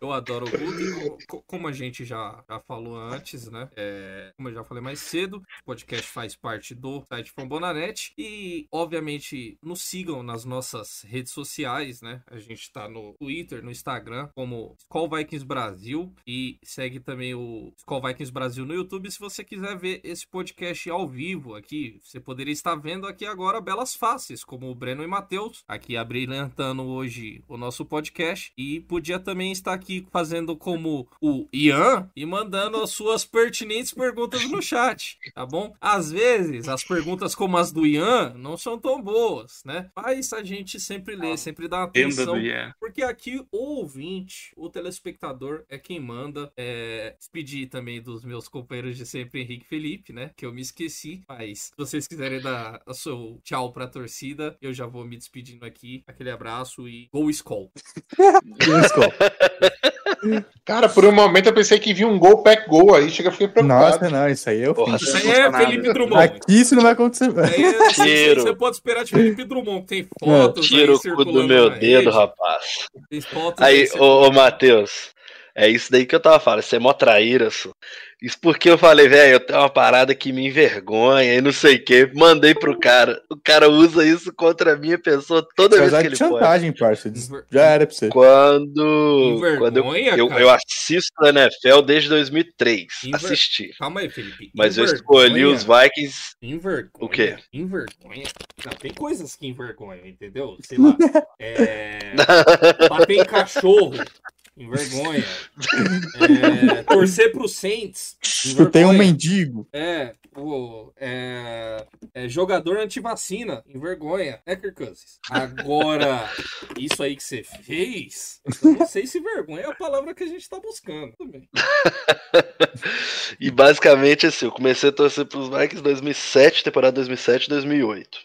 Eu adoro o. Co- Como a gente já, já falou antes, né? É, como eu já falei mais cedo, o podcast faz parte do site Fambonanet. E, obviamente, nos sigam nas nossas redes sociais, né? A gente tá no Twitter, no Instagram, como Skull Vikings Brasil. E segue também o Skull Vikings Brasil no YouTube. Se você quiser ver esse podcast ao vivo aqui, você poderia estar vendo aqui agora belas faces, como o Breno e Matheus, aqui abrilhantando hoje o nosso podcast. E podia também estar aqui fazendo como o Ian e mandando as suas pertinentes perguntas no chat, tá bom? Às vezes, as perguntas como as do Ian não são tão boas, né? Mas a gente sempre lê, sempre dá atenção. Porque aqui o ouvinte, o telespectador é quem manda. É, despedir também dos meus companheiros de sempre, Henrique e Felipe, né? Que eu me esqueci. Mas se vocês quiserem dar o seu tchau pra torcida, eu já vou me despedindo aqui. Aquele abraço e Go Skull. Cara, por um momento eu pensei que vinha um gol, pack gol aí, chega, eu fiquei preocupado. Nossa, não, isso aí é o Porra, fim. Isso aí é Felipe Drummond. Aqui isso não vai acontecer. Aí é- aí Tiro. você pode esperar de Felipe Drummond. Tem fotos Tira aí o cu do meu dedo, rapaz. Tem fotos Aí, circulando- ô, ô Matheus, é isso daí que eu tava falando, você é mó traíra, só. Isso porque eu falei, velho, eu tenho uma parada que me envergonha e não sei o que. Mandei pro cara. O cara usa isso contra a minha pessoa toda Você vai vez que ele pode. chantagem, parça. Já era pra você. Quando, Envergonha, quando eu, eu, eu assisto a NFL desde 2003. Enver- Assisti. Calma aí, Felipe. Mas eu escolhi os Vikings. Envergonha. O quê? Envergonha. Não, tem coisas que envergonham, entendeu? Sei lá. É... Bater em cachorro. Envergonha. É... Torcer pro Saints. Chutei um mendigo. É, o, é, é jogador antivacina, envergonha, é Kirk Cousins. Agora, isso aí que você fez, não sei se vergonha é a palavra que a gente tá buscando e basicamente assim, eu comecei a torcer pros Vikings em 2007, temporada 2007 2008.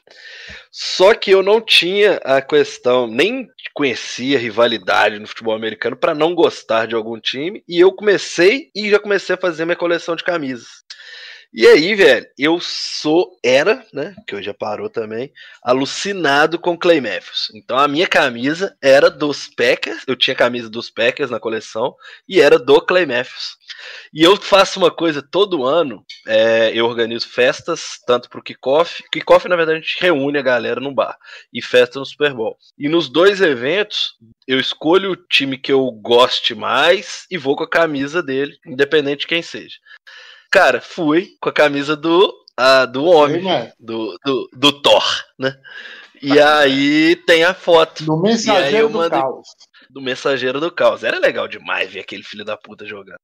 Só que eu não tinha a questão, nem conhecia rivalidade no futebol americano para não gostar de algum time, e eu comecei e já comecei a fazer minha coleção de camisas. E aí, velho, eu sou, era, né, que hoje já parou também, alucinado com Clay Matthews. Então a minha camisa era dos Packers, eu tinha camisa dos Packers na coleção, e era do Clay Matthews. E eu faço uma coisa todo ano, é, eu organizo festas, tanto pro kickoff, kickoff na verdade a gente reúne a galera no bar, e festa no Super Bowl. E nos dois eventos, eu escolho o time que eu goste mais e vou com a camisa dele, independente de quem seja. Cara, fui com a camisa do, do homem, Ei, mano. do, do, do Thor, né? E aí tem a foto Do E aí mensageiro eu do mandei- caos. Do Mensageiro do Caos. Era legal demais ver aquele filho da puta jogando.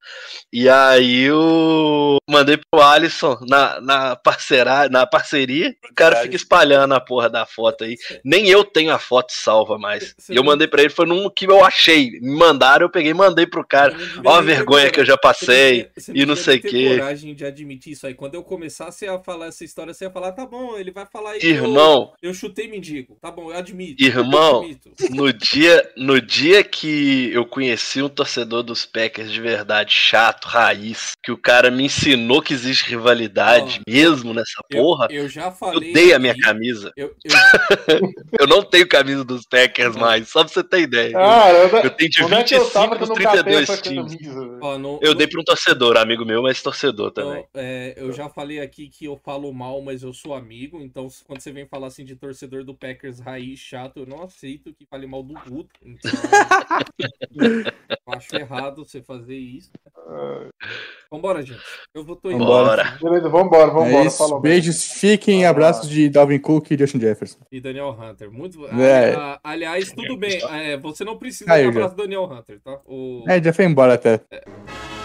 E aí eu mandei pro Alisson na, na, parceira, na parceria. O cara fica espalhando a porra da foto aí. Nem eu tenho a foto salva mais. E eu mandei pra ele, foi num que eu achei. Me mandaram, eu peguei e mandei pro cara. Ó a vergonha que eu já passei. e não sei ter quê. coragem de admitir isso aí. Quando eu começasse a falar essa história, você ia falar, tá bom, ele vai falar eu- Irmão, eu, chutei mendigo. Tá bom, eu admito. Irmão, eu admito. No dia, no dia que eu conheci um torcedor dos Packers de verdade, chato, raiz, que o cara me ensinou que existe rivalidade mesmo nessa Eu- porra, Eu, já eu falei. dei a minha aqui- camisa. Eu, eu, Eu não tenho camisa dos Packers mais, só pra você ter ideia. Cara, eu, Eu tenho de onde é que eu tava 25 que eu dos não catei 32 essa times. não- Eu não- dei pra um torcedor, amigo meu, mas torcedor também. Então, é, eu já falei aqui que eu falo mal, mas eu sou amigo. Então, quando você vem falar assim de torcedor do Packers raiz chato, eu não aceito que fale mal do Guto. Então, eu acho errado você fazer isso. Vambora, gente. Eu vou tô indo. Bora. Beleza, vambora, vambora. É isso. falou. Beijos, fiquem, abraços de Dalvin Cook e Justin Jefferson. E Daniel Hunter. Muito. É. Aliás, tudo bem. É, você não precisa Caiu do abraço do Daniel Hunter, tá? O... É, já foi embora até. Mm-hmm.